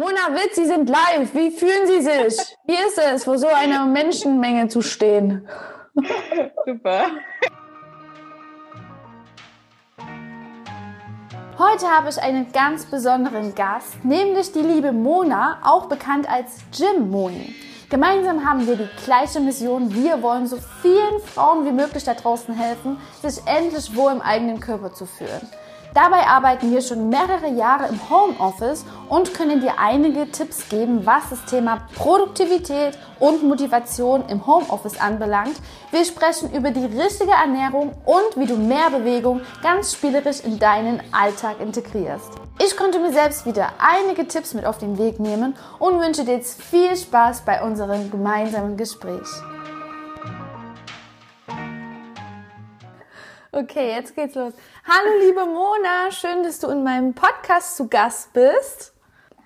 Mona Witz, Sie sind live. Wie fühlen Sie sich? Wie ist es, vor so einer Menschenmenge zu stehen? Super. Heute habe ich einen ganz besonderen Gast, nämlich die liebe Mona, auch bekannt als Jim Moni. Gemeinsam haben wir die gleiche Mission. Wir wollen so vielen Frauen wie möglich da draußen helfen, sich endlich wohl im eigenen Körper zu fühlen. Dabei arbeiten wir schon mehrere Jahre im Homeoffice und können dir einige Tipps geben, was das Thema Produktivität und Motivation im Homeoffice anbelangt. Wir sprechen über die richtige Ernährung und wie du mehr Bewegung ganz spielerisch in deinen Alltag integrierst. Ich konnte mir selbst wieder einige Tipps mit auf den Weg nehmen und wünsche dir jetzt viel Spaß bei unserem gemeinsamen Gespräch. Okay, jetzt geht's los. Hallo liebe Mona, schön, dass du in meinem Podcast zu Gast bist.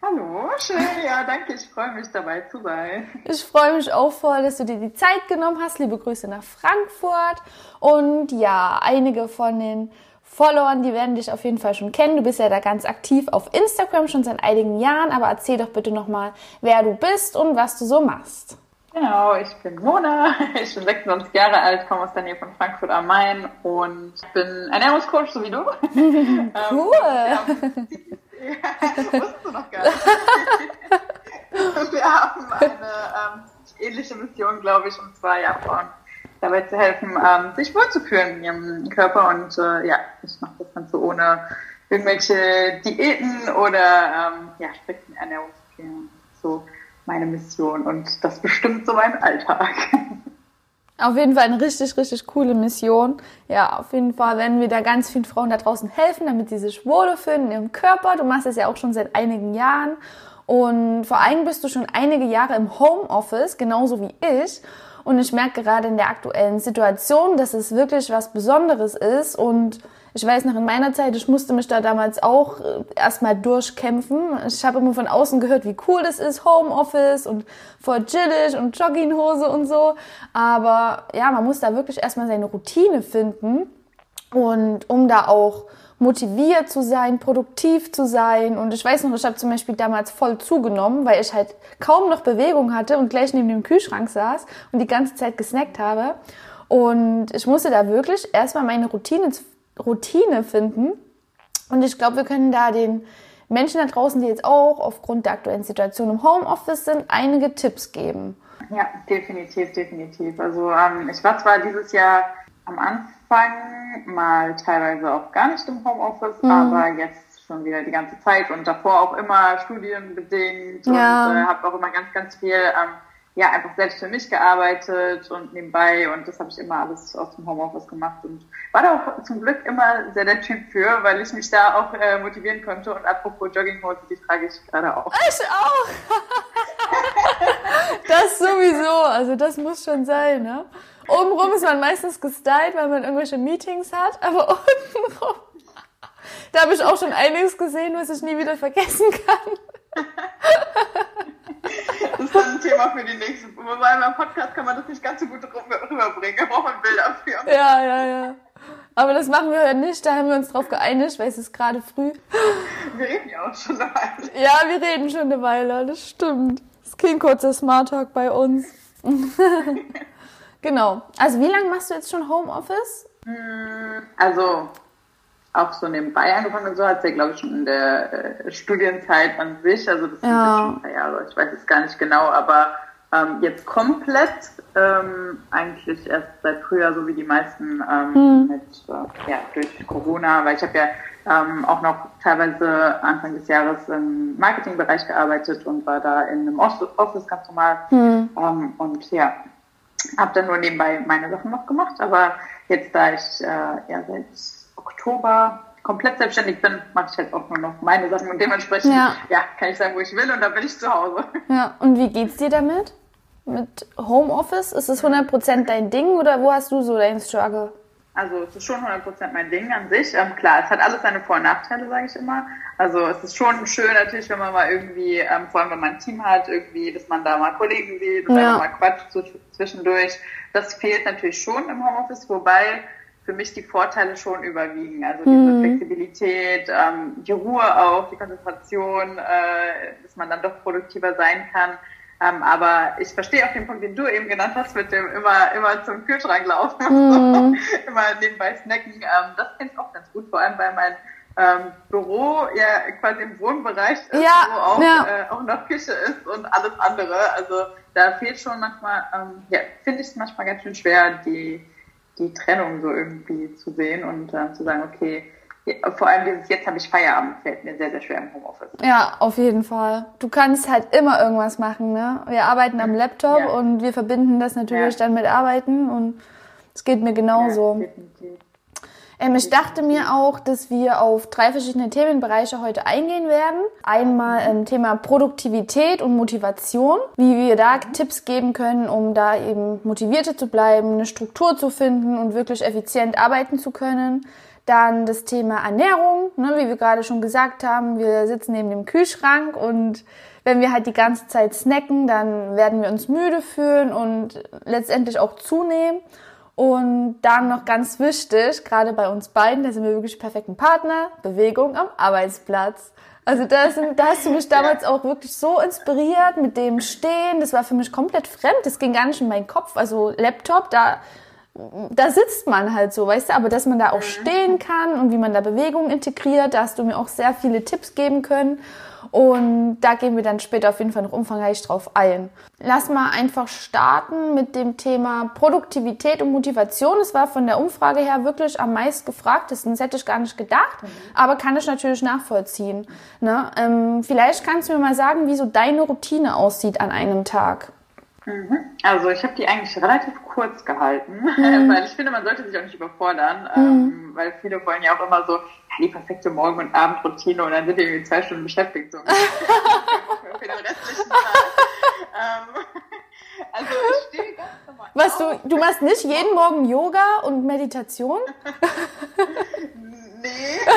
Hallo, schön, ja, danke, ich freue mich dabei zu sein. Ich freue mich auch voll, dass du dir die Zeit genommen hast. Liebe Grüße nach Frankfurt. Und ja, einige von den Followern, die werden dich auf jeden Fall schon kennen. Du bist ja da ganz aktiv auf Instagram schon seit einigen Jahren, aber erzähl doch bitte nochmal, wer du bist und was du so machst. Genau, ich bin Mona, ich bin 26 Jahre alt, komme aus der Nähe von Frankfurt am Main und bin Ernährungscoach, so wie du. Cool. ähm, ja, wusstest du noch gar nicht. Wir haben eine ähm, ähnliche Mission, glaube ich, und zwar ja Frauen dabei zu helfen, ähm, sich wohlzufühlen in ihrem Körper und äh, ja, ich mache das Ganze ohne irgendwelche Diäten oder ähm, ja, strikten Ernährungspläne. So meine Mission und das bestimmt so mein Alltag. Auf jeden Fall eine richtig, richtig coole Mission. Ja, auf jeden Fall werden wir da ganz vielen Frauen da draußen helfen, damit sie sich wohler fühlen in ihrem Körper. Du machst es ja auch schon seit einigen Jahren. Und vor allem bist du schon einige Jahre im Homeoffice, genauso wie ich. Und ich merke gerade in der aktuellen Situation, dass es wirklich was Besonderes ist und ich weiß noch in meiner Zeit, ich musste mich da damals auch äh, erstmal durchkämpfen. Ich habe immer von außen gehört, wie cool das ist, Homeoffice und voll chillig und Jogginghose und so. Aber ja, man muss da wirklich erstmal seine Routine finden. Und um da auch motiviert zu sein, produktiv zu sein. Und ich weiß noch, ich habe zum Beispiel damals voll zugenommen, weil ich halt kaum noch Bewegung hatte und gleich neben dem Kühlschrank saß und die ganze Zeit gesnackt habe. Und ich musste da wirklich erstmal meine Routine Routine finden. Und ich glaube, wir können da den Menschen da draußen, die jetzt auch aufgrund der aktuellen Situation im Homeoffice sind, einige Tipps geben. Ja, definitiv, definitiv. Also ähm, ich war zwar dieses Jahr am Anfang mal teilweise auch gar nicht im Homeoffice, mhm. aber jetzt schon wieder die ganze Zeit und davor auch immer studienbedingt ja. und äh, habe auch immer ganz, ganz viel ähm, ja, einfach selbst für mich gearbeitet und nebenbei und das habe ich immer alles aus dem Homeoffice gemacht und war da auch zum Glück immer sehr der Typ für, weil ich mich da auch äh, motivieren konnte und apropos Jogginghose, die trage ich gerade auch. Ich auch! das sowieso, also das muss schon sein, ne? Obenrum ist man meistens gestylt, weil man irgendwelche Meetings hat, aber untenrum, da habe ich auch schon einiges gesehen, was ich nie wieder vergessen kann. Das ist dann ein Thema für die nächste. Wobei beim Podcast kann man das nicht ganz so gut rüberbringen. Da braucht man Bilder für. Ja, ja, ja. Aber das machen wir heute nicht. Da haben wir uns drauf geeinigt, weil es ist gerade früh. Wir reden ja auch schon eine Weile. Ja, wir reden schon eine Weile. Das stimmt. Das ist kein kurzer Smart Talk bei uns. genau. Also wie lange machst du jetzt schon Homeoffice? Hm, also auch so nebenbei angefangen und so hat es ja, glaube ich, schon in der äh, Studienzeit an sich, also das sind ja. schon ein paar Jahre, ich weiß es gar nicht genau, aber ähm, jetzt komplett ähm, eigentlich erst seit Frühjahr, so wie die meisten ähm, mhm. mit, äh, ja, durch Corona, weil ich habe ja ähm, auch noch teilweise Anfang des Jahres im Marketingbereich gearbeitet und war da in einem Office ganz normal mhm. ähm, und ja, habe dann nur nebenbei meine Sachen noch gemacht, aber jetzt da ich äh, ja seit Oktober komplett selbstständig bin, mache ich jetzt auch nur noch meine Sachen und dementsprechend ja. ja. kann ich sagen, wo ich will und dann bin ich zu Hause. Ja, und wie geht's dir damit? Mit Homeoffice? Ist es 100% dein Ding oder wo hast du so deinen Struggle? Also es ist schon 100% mein Ding an sich. Ähm, klar, es hat alles seine Vor- und Nachteile, sage ich immer. Also es ist schon schön natürlich, wenn man mal irgendwie, ähm, vor allem wenn man ein Team hat, irgendwie, dass man da mal Kollegen sieht und ja. mal quatscht so zwischendurch. Das fehlt natürlich schon im Homeoffice, wobei für mich die Vorteile schon überwiegen. Also diese mhm. Flexibilität, ähm, die Ruhe auch, die Konzentration, äh, dass man dann doch produktiver sein kann. Ähm, aber ich verstehe auch den Punkt, den du eben genannt hast, mit dem immer, immer zum Kühlschrank laufen mhm. immer nebenbei snacken. Ähm, das kenne ich auch ganz gut, vor allem weil mein ähm, Büro ja quasi im Wohnbereich ist, ja, wo auch, ja. äh, auch noch Küche ist und alles andere. Also da fehlt schon manchmal, ähm, ja, finde ich es manchmal ganz schön schwer, die, die Trennung so irgendwie zu sehen und äh, zu sagen, okay, vor allem dieses jetzt habe ich Feierabend fällt mir sehr, sehr schwer im Homeoffice. Ja, auf jeden Fall. Du kannst halt immer irgendwas machen, ne? Wir arbeiten am Laptop ja. und wir verbinden das natürlich ja. dann mit Arbeiten und es geht mir genauso. Ja, ähm, ich dachte mir auch, dass wir auf drei verschiedene Themenbereiche heute eingehen werden. Einmal ähm, Thema Produktivität und Motivation, wie wir da Tipps geben können, um da eben motivierter zu bleiben, eine Struktur zu finden und wirklich effizient arbeiten zu können. Dann das Thema Ernährung, ne, wie wir gerade schon gesagt haben, wir sitzen neben dem Kühlschrank und wenn wir halt die ganze Zeit snacken, dann werden wir uns müde fühlen und letztendlich auch zunehmen. Und dann noch ganz wichtig, gerade bei uns beiden, da sind wir wirklich perfekten Partner, Bewegung am Arbeitsplatz. Also da, sind, da hast du mich damals auch wirklich so inspiriert mit dem Stehen. Das war für mich komplett fremd. Das ging gar nicht in meinen Kopf. Also Laptop, da, da sitzt man halt so, weißt du. Aber dass man da auch mhm. stehen kann und wie man da Bewegung integriert, da hast du mir auch sehr viele Tipps geben können. Und da gehen wir dann später auf jeden Fall noch umfangreich drauf ein. Lass mal einfach starten mit dem Thema Produktivität und Motivation. Es war von der Umfrage her wirklich am meist gefragtesten. Das hätte ich gar nicht gedacht, mhm. aber kann ich natürlich nachvollziehen. Ne? Ähm, vielleicht kannst du mir mal sagen, wie so deine Routine aussieht an einem Tag. Mhm. Also ich habe die eigentlich relativ kurz gehalten, mhm. weil ich finde, man sollte sich auch nicht überfordern, mhm. ähm, weil viele wollen ja auch immer so, ja, die perfekte Morgen- und Abendroutine und dann sind die irgendwie zwei Stunden beschäftigt so für den restlichen Tag. ähm, also ich stehe ganz normal. Was auf. du, du machst nicht jeden Morgen Yoga und Meditation? Nee.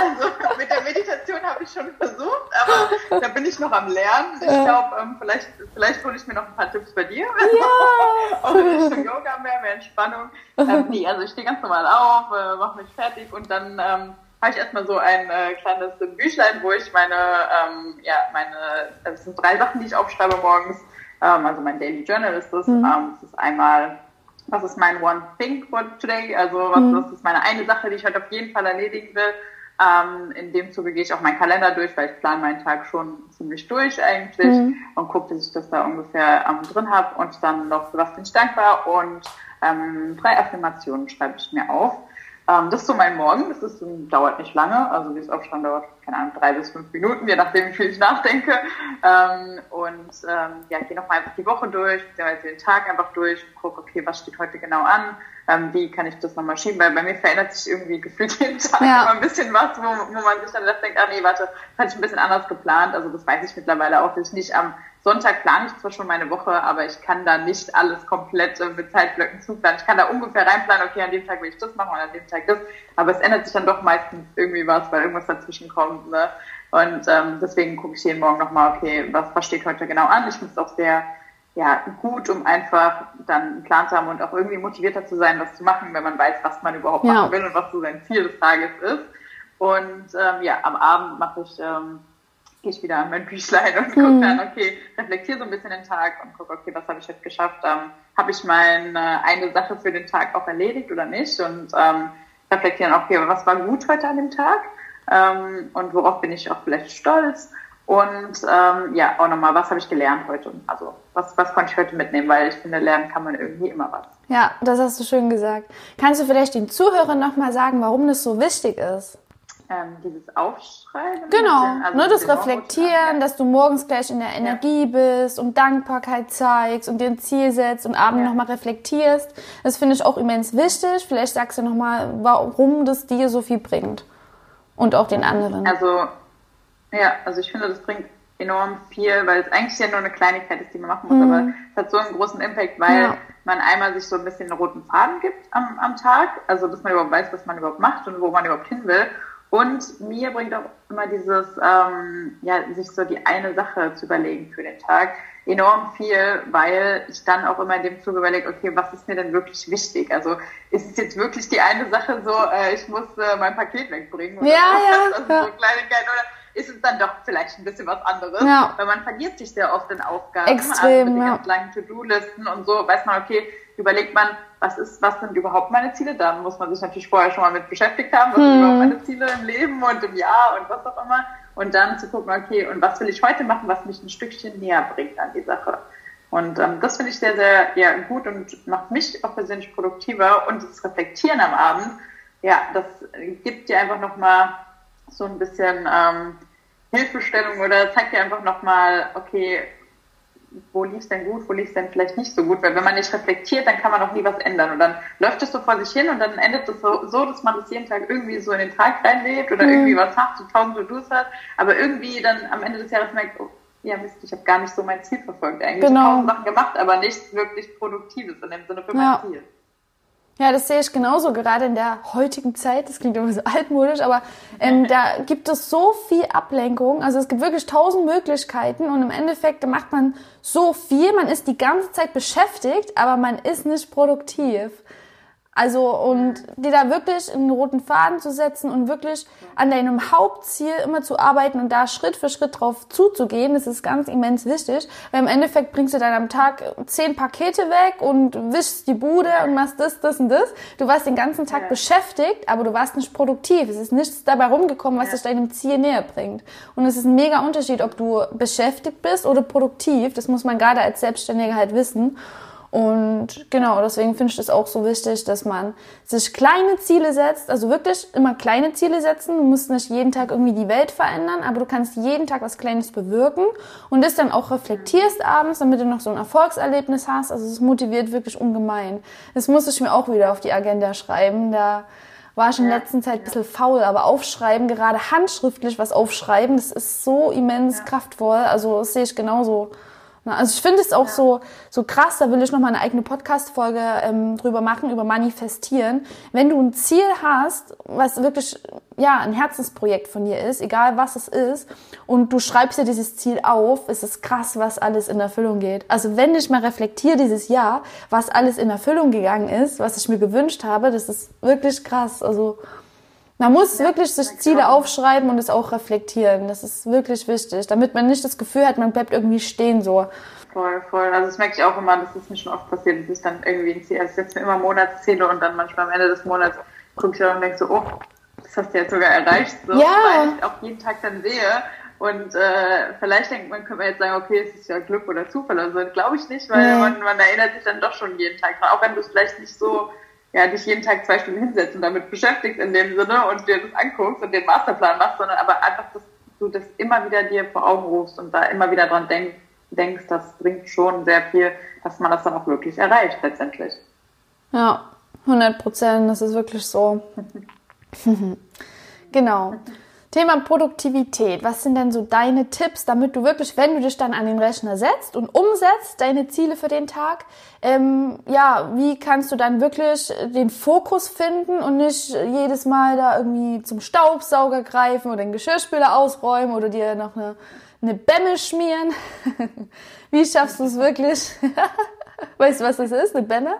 Also mit der Meditation habe ich schon versucht, aber da bin ich noch am Lernen. Ich glaube, ähm, vielleicht, vielleicht hole ich mir noch ein paar Tipps bei dir. Ja. Auch in Richtung Yoga mehr, mehr Entspannung. Ähm, nee, also ich stehe ganz normal auf, äh, mache mich fertig und dann ähm, habe ich erstmal so ein äh, kleines Büchlein, wo ich meine, ähm, ja, meine, es sind drei Sachen, die ich aufschreibe morgens. Ähm, also mein Daily Journal ist das. Mhm. Ähm, das ist einmal was ist mein One Thing for today? Also was, mhm. was ist meine eine Sache, die ich heute auf jeden Fall erledigen will? Ähm, in dem Zuge gehe ich auch meinen Kalender durch, weil ich plane meinen Tag schon ziemlich durch eigentlich mhm. und gucke, dass ich das da ungefähr ähm, drin habe und dann noch für was bin ich dankbar und ähm, drei Affirmationen schreibe ich mir auf. Ähm, das ist so mein Morgen. Das ist, dauert nicht lange. Also wie es Aufstehen dauert, keine Ahnung, drei bis fünf Minuten, je nachdem, wie viel ich nachdenke. Ähm, und ähm, ja, gehe nochmal einfach die Woche durch, beziehungsweise den Tag einfach durch gucke, okay, was steht heute genau an? Ähm, wie kann ich das nochmal schieben? Weil bei mir verändert sich irgendwie gefühlt jeden Tag ja. immer ein bisschen was, wo, wo man sich dann denkt, ah nee, warte, das hatte ich ein bisschen anders geplant. Also das weiß ich mittlerweile auch, dass ich nicht am Sonntag plane ich zwar schon meine Woche, aber ich kann da nicht alles komplett äh, mit Zeitblöcken zuplanen. Ich kann da ungefähr reinplanen, okay, an dem Tag will ich das machen und an dem Tag das. Aber es ändert sich dann doch meistens irgendwie was, weil irgendwas dazwischen kommt. Ne? Und ähm, deswegen gucke ich jeden Morgen nochmal, okay, was, was steht heute genau an. Ich es auch sehr ja, gut, um einfach dann einen Plan zu haben und auch irgendwie motivierter zu sein, was zu machen, wenn man weiß, was man überhaupt ja. machen will und was so sein Ziel des Tages ist. Und ähm, ja, am Abend mache ich ähm, gehe ich wieder an mein Büchlein und gucke mhm. dann, okay, reflektiere so ein bisschen den Tag und gucke, okay, was habe ich jetzt geschafft? Ähm, habe ich meine eine Sache für den Tag auch erledigt oder nicht? Und ähm, reflektieren, okay, was war gut heute an dem Tag? Ähm, und worauf bin ich auch vielleicht stolz? Und ähm, ja, auch nochmal, was habe ich gelernt heute? Also was, was konnte ich heute mitnehmen? Weil ich finde, lernen kann man irgendwie immer was. Ja, das hast du schön gesagt. Kannst du vielleicht den Zuhörern nochmal sagen, warum das so wichtig ist? ähm, dieses Aufschreiben. Genau, also ne, das Reflektieren, dass du morgens gleich in der Energie ja. bist und Dankbarkeit zeigst und dir ein Ziel setzt und abends ja. nochmal reflektierst. Das finde ich auch immens wichtig. Vielleicht sagst du nochmal, warum das dir so viel bringt. Und auch den anderen. Also, ja, also ich finde, das bringt enorm viel, weil es eigentlich ja nur eine Kleinigkeit ist, die man machen muss, mhm. aber es hat so einen großen Impact, weil ja. man einmal sich so ein bisschen einen roten Faden gibt am, am Tag, also dass man überhaupt weiß, was man überhaupt macht und wo man überhaupt hin will Und mir bringt auch immer dieses, ähm, ja, sich so die eine Sache zu überlegen für den Tag enorm viel, weil ich dann auch immer in dem Zug überlege, okay, was ist mir denn wirklich wichtig? Also ist es jetzt wirklich die eine Sache so, äh, ich muss äh, mein Paket wegbringen oder ja, ja, also ja. so Kleinigkeit oder ist es dann doch vielleicht ein bisschen was anderes? Ja. Weil man verliert sich sehr oft in Aufgaben, Extrem, also mit ja. ganz langen To-Do-Listen und so, weiß man, okay, überlegt man, was ist, was sind überhaupt meine Ziele? Dann muss man sich natürlich vorher schon mal mit beschäftigt haben, was hm. sind überhaupt meine Ziele im Leben und im Jahr und was auch immer. Und dann zu gucken, okay, und was will ich heute machen, was mich ein Stückchen näher bringt an die Sache. Und ähm, das finde ich sehr, sehr ja, gut und macht mich auch persönlich produktiver. Und das Reflektieren am Abend, ja, das gibt dir einfach nochmal so ein bisschen ähm, Hilfestellung oder zeigt dir einfach nochmal, okay, wo lief es denn gut, wo lief es denn vielleicht nicht so gut, weil wenn man nicht reflektiert, dann kann man auch nie was ändern und dann läuft es so vor sich hin und dann endet es so, so dass man das jeden Tag irgendwie so in den Tag reinlebt oder mhm. irgendwie was hat, so tausend To-Dos hat, aber irgendwie dann am Ende des Jahres merkt, oh, ja Mist, ich habe gar nicht so mein Ziel verfolgt eigentlich. Genau. tausend Sachen gemacht, aber nichts wirklich Produktives in dem Sinne für mein ja. Ziel. Ja, das sehe ich genauso, gerade in der heutigen Zeit. Das klingt immer so altmodisch, aber ähm, da gibt es so viel Ablenkung. Also es gibt wirklich tausend Möglichkeiten und im Endeffekt macht man so viel. Man ist die ganze Zeit beschäftigt, aber man ist nicht produktiv. Also und dir da wirklich einen roten Faden zu setzen und wirklich an deinem Hauptziel immer zu arbeiten und da Schritt für Schritt drauf zuzugehen, das ist ganz immens wichtig. Weil im Endeffekt bringst du dann am Tag zehn Pakete weg und wischst die Bude und machst das, das und das. Du warst den ganzen Tag ja. beschäftigt, aber du warst nicht produktiv. Es ist nichts dabei rumgekommen, was ja. dich deinem Ziel näher bringt. Und es ist ein mega Unterschied, ob du beschäftigt bist oder produktiv. Das muss man gerade als Selbstständiger halt wissen. Und genau, deswegen finde ich es auch so wichtig, dass man sich kleine Ziele setzt, also wirklich immer kleine Ziele setzen. Du musst nicht jeden Tag irgendwie die Welt verändern, aber du kannst jeden Tag was Kleines bewirken und das dann auch reflektierst abends, damit du noch so ein Erfolgserlebnis hast. Also es motiviert wirklich ungemein. Das muss ich mir auch wieder auf die Agenda schreiben. Da war ich in der letzten Zeit ein bisschen faul, aber aufschreiben, gerade handschriftlich was aufschreiben, das ist so immens kraftvoll. Also das sehe ich genauso. Also ich finde es auch ja. so, so krass, da will ich noch mal eine eigene Podcast-Folge ähm, drüber machen, über Manifestieren. Wenn du ein Ziel hast, was wirklich ja ein Herzensprojekt von dir ist, egal was es ist, und du schreibst dir dieses Ziel auf, ist es krass, was alles in Erfüllung geht. Also wenn ich mal reflektiere dieses Jahr, was alles in Erfüllung gegangen ist, was ich mir gewünscht habe, das ist wirklich krass. Also man muss wirklich sich Ziele aufschreiben und es auch reflektieren. Das ist wirklich wichtig, damit man nicht das Gefühl hat, man bleibt irgendwie stehen so. Voll, voll. Also das merke ich auch immer, das ist mir schon oft passiert, dass ich dann irgendwie ein Ziel, also ich setze mir immer Monatsziele und dann manchmal am Ende des Monats gucke ich auch und denke so, oh, das hast du jetzt sogar erreicht, so, ja. weil ich auch jeden Tag dann sehe. Und äh, vielleicht denkt man, könnte man jetzt sagen, okay, es ist ja Glück oder Zufall oder so. Glaube ich nicht, weil nee. man, man erinnert sich dann doch schon jeden Tag dran, auch wenn du es vielleicht nicht so ja, dich jeden Tag zwei Stunden hinsetzt und damit beschäftigst in dem Sinne und dir das anguckst und den Masterplan machst, sondern aber einfach, dass du das immer wieder dir vor Augen rufst und da immer wieder dran denk, denkst, das bringt schon sehr viel, dass man das dann auch wirklich erreicht letztendlich. Ja, 100 Prozent, das ist wirklich so. genau. Thema Produktivität. Was sind denn so deine Tipps, damit du wirklich, wenn du dich dann an den Rechner setzt und umsetzt, deine Ziele für den Tag, ähm, ja, wie kannst du dann wirklich den Fokus finden und nicht jedes Mal da irgendwie zum Staubsauger greifen oder den Geschirrspüler ausräumen oder dir noch eine, eine Bämme schmieren? wie schaffst du es wirklich? weißt du, was das ist, eine Bämme?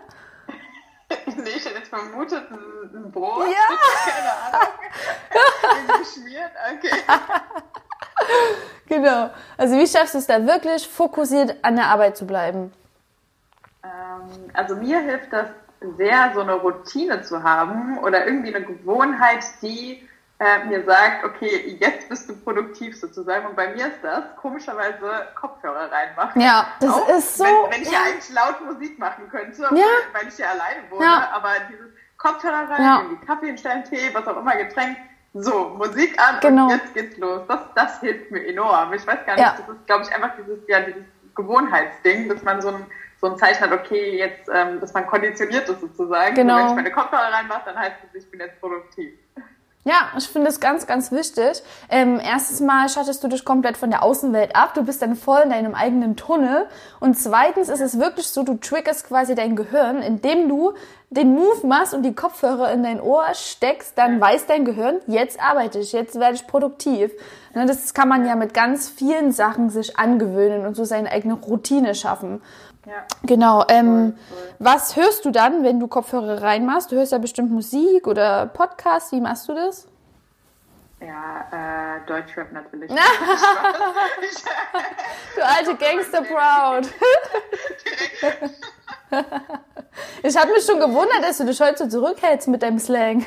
nee, ich hätte jetzt vermutet, ein, Brot. Ja. Keine Ahnung. Geschmiert, okay. genau. Also wie schaffst du es da wirklich fokussiert an der Arbeit zu bleiben? Ähm, also mir hilft das sehr, so eine Routine zu haben oder irgendwie eine Gewohnheit, die äh, mir sagt, okay, jetzt bist du produktiv sozusagen. Und bei mir ist das komischerweise Kopfhörer reinmachen. Ja, das Auch, ist so. Wenn, wenn ich ja. eigentlich laut Musik machen könnte, ja. weil ich ja alleine wohne, ja. aber dieses Kopfhörer rein, ja. irgendwie Kaffee hinstellen, Tee, was auch immer, Getränk, so, Musik an genau. und jetzt geht's los. Das, das hilft mir enorm. Ich weiß gar nicht, das ist, glaube ich, einfach dieses, ja, dieses Gewohnheitsding, dass man so ein, so ein Zeichen hat, okay, jetzt, ähm, dass man konditioniert ist sozusagen. Genau. Und wenn ich meine Kopfhörer reinmache, dann heißt es, ich bin jetzt produktiv. Ja, ich finde es ganz, ganz wichtig. Ähm, erstes Mal schattest du dich komplett von der Außenwelt ab. Du bist dann voll in deinem eigenen Tunnel. Und zweitens ist es wirklich so, du triggerst quasi dein Gehirn, indem du den Move machst und die Kopfhörer in dein Ohr steckst, dann weiß dein Gehirn, jetzt arbeite ich, jetzt werde ich produktiv. Ne, das kann man ja mit ganz vielen Sachen sich angewöhnen und so seine eigene Routine schaffen. Ja. Genau. Ähm, cool, cool. Was hörst du dann, wenn du Kopfhörer reinmachst? Du hörst ja bestimmt Musik oder Podcast. Wie machst du das? Ja, äh, Deutschrap natürlich. du alte Gangster Proud. ich habe mich schon gewundert, dass du dich heute so zurückhältst mit deinem Slang.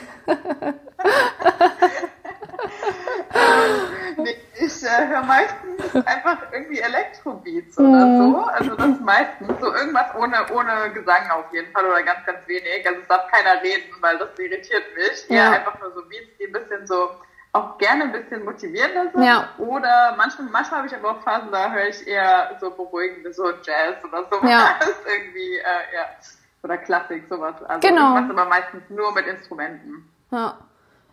Äh, höre meistens einfach irgendwie Elektrobeats oder mhm. so. Also das meistens so irgendwas ohne, ohne Gesang auf jeden Fall oder ganz, ganz wenig. Also es darf keiner reden, weil das irritiert mich. Ja, einfach nur so Beats, die ein bisschen so auch gerne ein bisschen motivierender sind. Ja. Oder manchmal, manchmal habe ich aber auch Phasen, da höre ich eher so beruhigende, so Jazz oder sowas. Ja. irgendwie, äh, ja. Oder Klassik, sowas. Also genau. ich aber meistens nur mit Instrumenten. Ja.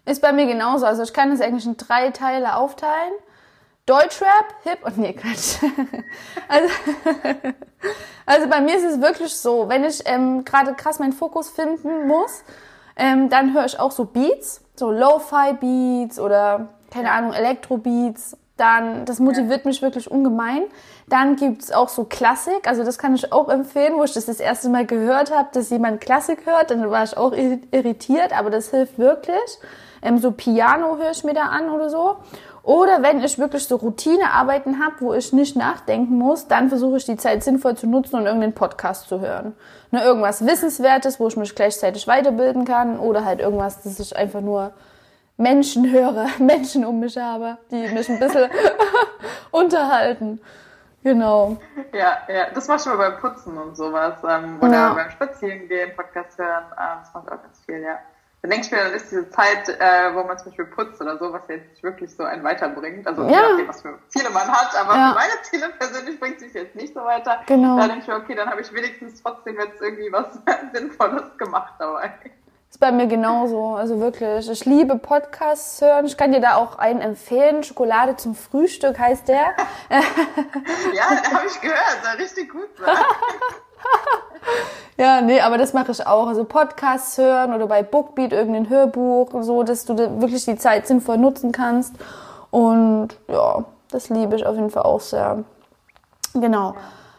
Ist bei mir genauso. Also ich kann es eigentlich in drei Teile aufteilen. Deutschrap, Hip und nee, Quatsch. also, also bei mir ist es wirklich so, wenn ich ähm, gerade krass meinen Fokus finden muss, ähm, dann höre ich auch so Beats, so Lo-Fi-Beats oder keine Ahnung, Elektro-Beats. Dann, das motiviert mich wirklich ungemein. Dann gibt's auch so Klassik, also das kann ich auch empfehlen, wo ich das das erste Mal gehört habe, dass jemand Klassik hört, dann war ich auch irritiert, aber das hilft wirklich. Ähm, so Piano höre ich mir da an oder so. Oder wenn ich wirklich so Routinearbeiten habe, wo ich nicht nachdenken muss, dann versuche ich die Zeit sinnvoll zu nutzen und irgendeinen Podcast zu hören. Ne, irgendwas Wissenswertes, wo ich mich gleichzeitig weiterbilden kann oder halt irgendwas, dass ich einfach nur Menschen höre, Menschen um mich habe, die mich ein bisschen unterhalten. Genau. Ja, ja, das machst du mal beim Putzen und sowas. Ähm, oder ja. beim Spazierengehen, Podcast hören. Ähm, das macht auch ganz viel, ja dann denke ich mir, dann ist diese Zeit, äh, wo man zum Beispiel putzt oder so, was jetzt nicht wirklich so einen weiterbringt. Also ja. je nachdem, was für Ziele man hat, aber ja. für meine Ziele persönlich bringt sich jetzt nicht so weiter. Genau. Da denke ich mir, okay, dann habe ich wenigstens trotzdem jetzt irgendwie was Sinnvolles gemacht dabei. Ist bei mir genauso, also wirklich. Ich liebe Podcasts hören. Ich kann dir da auch einen empfehlen. Schokolade zum Frühstück heißt der. ja, habe ich gehört, soll richtig gut sein. ja, nee, aber das mache ich auch. Also Podcasts hören oder bei Bookbeat irgendein Hörbuch, so, dass du wirklich die Zeit sinnvoll nutzen kannst. Und ja, das liebe ich auf jeden Fall auch sehr. Genau.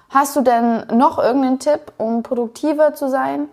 Hast du denn noch irgendeinen Tipp, um produktiver zu sein?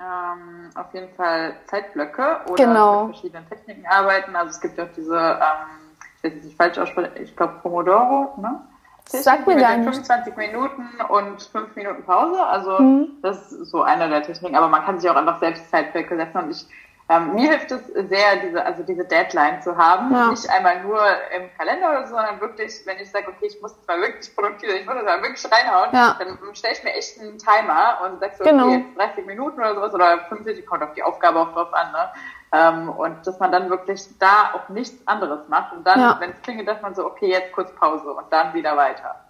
Ähm, auf jeden Fall Zeitblöcke oder genau. mit verschiedenen Techniken arbeiten. Also es gibt ja auch diese, ähm, ich weiß nicht falsch aussprechen, ich glaube Pomodoro, ne? Sag mir nicht. 25 Minuten und 5 Minuten Pause. Also hm. das ist so eine der Techniken. Aber man kann sich auch einfach selbst Zeitblöcke setzen. Und ich, ähm, mir hilft es sehr, diese, also diese Deadline zu haben. Ja. Nicht einmal nur im Kalender oder so, sondern wirklich, wenn ich sage, okay, ich muss jetzt mal wirklich produktiv, ich muss jetzt mal wirklich reinhauen, ja. dann stelle ich mir echt einen Timer und sage so, genau. okay, jetzt 30 Minuten oder sowas oder 45, kommt auf die Aufgabe auch drauf an, ne? Ähm, und dass man dann wirklich da auch nichts anderes macht und dann, ja. wenn es klingelt, dass man so, okay, jetzt kurz Pause und dann wieder weiter.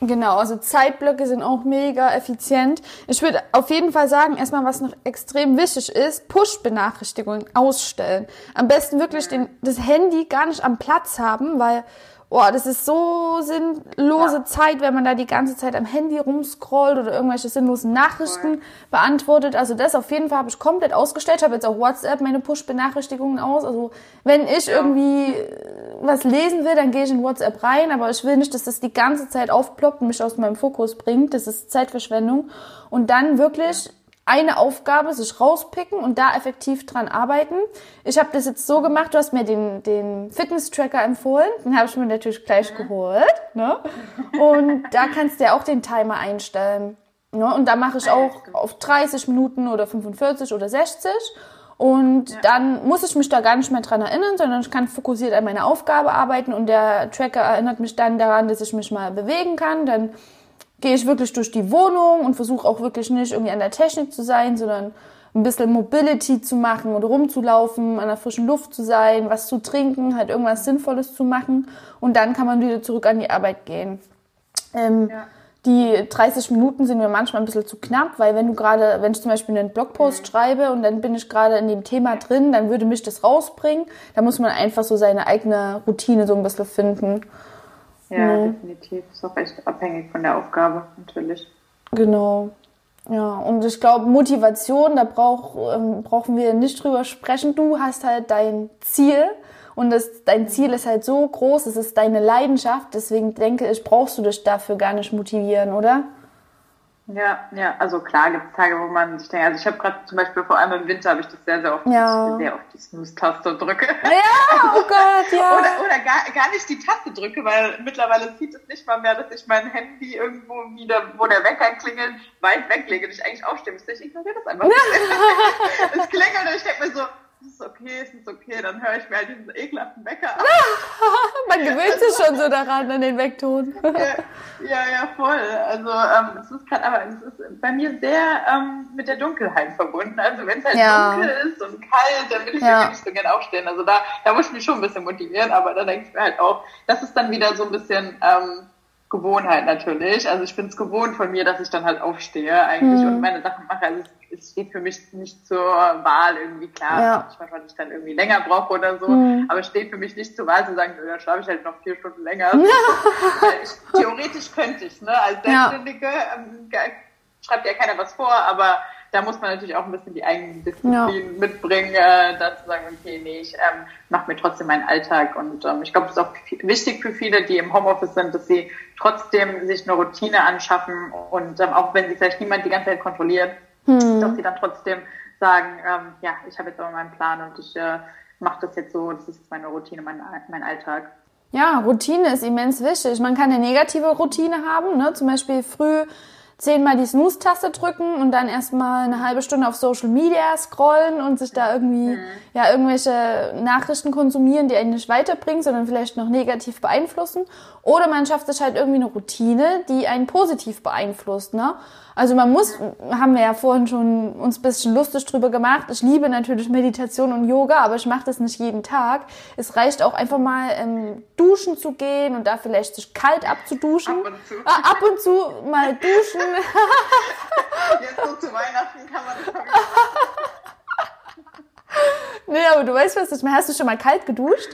Genau, also Zeitblöcke sind auch mega effizient. Ich würde auf jeden Fall sagen, erstmal, was noch extrem wichtig ist, Push-Benachrichtigungen ausstellen. Am besten wirklich den, das Handy gar nicht am Platz haben, weil Boah, das ist so sinnlose ja. Zeit, wenn man da die ganze Zeit am Handy rumscrollt oder irgendwelche sinnlosen Nachrichten Voll. beantwortet. Also das auf jeden Fall habe ich komplett ausgestellt. Ich habe jetzt auch WhatsApp meine Push-Benachrichtigungen aus. Also wenn ich ja. irgendwie was lesen will, dann gehe ich in WhatsApp rein, aber ich will nicht, dass das die ganze Zeit aufploppt und mich aus meinem Fokus bringt. Das ist Zeitverschwendung. Und dann wirklich ja eine Aufgabe sich rauspicken und da effektiv dran arbeiten. Ich habe das jetzt so gemacht, du hast mir den, den Fitness-Tracker empfohlen, den habe ich mir natürlich gleich mhm. geholt. Ne? Und da kannst du ja auch den Timer einstellen. Ne? Und da mache ich auch auf 30 Minuten oder 45 oder 60. Und ja. dann muss ich mich da gar nicht mehr dran erinnern, sondern ich kann fokussiert an meine Aufgabe arbeiten und der Tracker erinnert mich dann daran, dass ich mich mal bewegen kann. Dann gehe ich wirklich durch die Wohnung und versuche auch wirklich nicht irgendwie an der Technik zu sein, sondern ein bisschen Mobility zu machen oder rumzulaufen, an der frischen Luft zu sein, was zu trinken, halt irgendwas Sinnvolles zu machen und dann kann man wieder zurück an die Arbeit gehen. Ähm, ja. Die 30 Minuten sind mir manchmal ein bisschen zu knapp, weil wenn du gerade, wenn ich zum Beispiel einen Blogpost mhm. schreibe und dann bin ich gerade in dem Thema drin, dann würde mich das rausbringen. Da muss man einfach so seine eigene Routine so ein bisschen finden. Ja, mhm. definitiv. Ist auch echt abhängig von der Aufgabe, natürlich. Genau. Ja, und ich glaube, Motivation, da brauch, ähm, brauchen wir nicht drüber sprechen. Du hast halt dein Ziel und das, dein Ziel ist halt so groß, es ist deine Leidenschaft. Deswegen denke ich, brauchst du dich dafür gar nicht motivieren, oder? Ja, ja, also klar gibt es Tage, wo man sich denkt, also ich habe gerade zum Beispiel vor allem im Winter habe ich das sehr, sehr oft, ja. sehr oft die Snooze-Taste drücke. Ja, oh Gott, ja. oder oder gar, gar nicht die Taste drücke, weil mittlerweile zieht es nicht mal mehr, dass ich mein Handy irgendwo wieder, wo der Wecker klingelt, weit weglege und ich eigentlich aufstehen müsste. Ich ignoriere das einfach. es klingelt und ich denke mir so, es ist okay, es ist okay, dann höre ich mir halt diesen ekelhaften Wecker an. Man gewöhnt sich schon so daran, an den Weckton. ja, ja, ja, voll. Also ähm, es ist gerade, aber es ist bei mir sehr ähm, mit der Dunkelheit verbunden. Also wenn es halt ja. dunkel ist und kalt, dann will ich ja. nicht so gerne aufstehen. Also da, da muss ich mich schon ein bisschen motivieren, aber da denke ich mir halt auch, das ist dann wieder so ein bisschen ähm, Gewohnheit natürlich. Also ich bin es gewohnt von mir, dass ich dann halt aufstehe eigentlich mhm. und meine Sachen mache. Also es, es, steht für mich nicht zur Wahl irgendwie klar. Ja. Manchmal, wenn ich dann irgendwie länger brauche oder so. Mhm. Aber es steht für mich nicht zur Wahl zu sagen, dann schlafe ich halt noch vier Stunden länger. ich, theoretisch könnte ich, ne? Als Selbstständige ja. ähm, schreibt ja keiner was vor, aber da muss man natürlich auch ein bisschen die eigenen Disziplin ja. mitbringen, äh, dazu sagen, okay, nee, ich ähm, mache mir trotzdem meinen Alltag. Und ähm, ich glaube, es ist auch wichtig für viele, die im Homeoffice sind, dass sie trotzdem sich eine Routine anschaffen und ähm, auch wenn sie vielleicht niemand die ganze Zeit kontrolliert, hm. dass sie dann trotzdem sagen, ähm, ja, ich habe jetzt aber meinen Plan und ich äh, mache das jetzt so, das ist meine Routine, mein, mein Alltag. Ja, Routine ist immens wichtig. Man kann eine negative Routine haben, ne? zum Beispiel früh zehnmal die Snooze-Taste drücken und dann erstmal eine halbe Stunde auf Social Media scrollen und sich da irgendwie, mhm. ja, irgendwelche Nachrichten konsumieren, die einen nicht weiterbringen, sondern vielleicht noch negativ beeinflussen. Oder man schafft sich halt irgendwie eine Routine, die einen positiv beeinflusst, ne? Also man muss, haben wir ja vorhin schon uns ein bisschen lustig drüber gemacht. Ich liebe natürlich Meditation und Yoga, aber ich mache das nicht jeden Tag. Es reicht auch einfach mal ähm, duschen zu gehen und da vielleicht sich kalt abzuduschen. Ab und zu. Äh, ab und zu mal duschen. Jetzt so zu Weihnachten kann man das Nee, aber du weißt, was ich meine. Hast du schon mal kalt geduscht?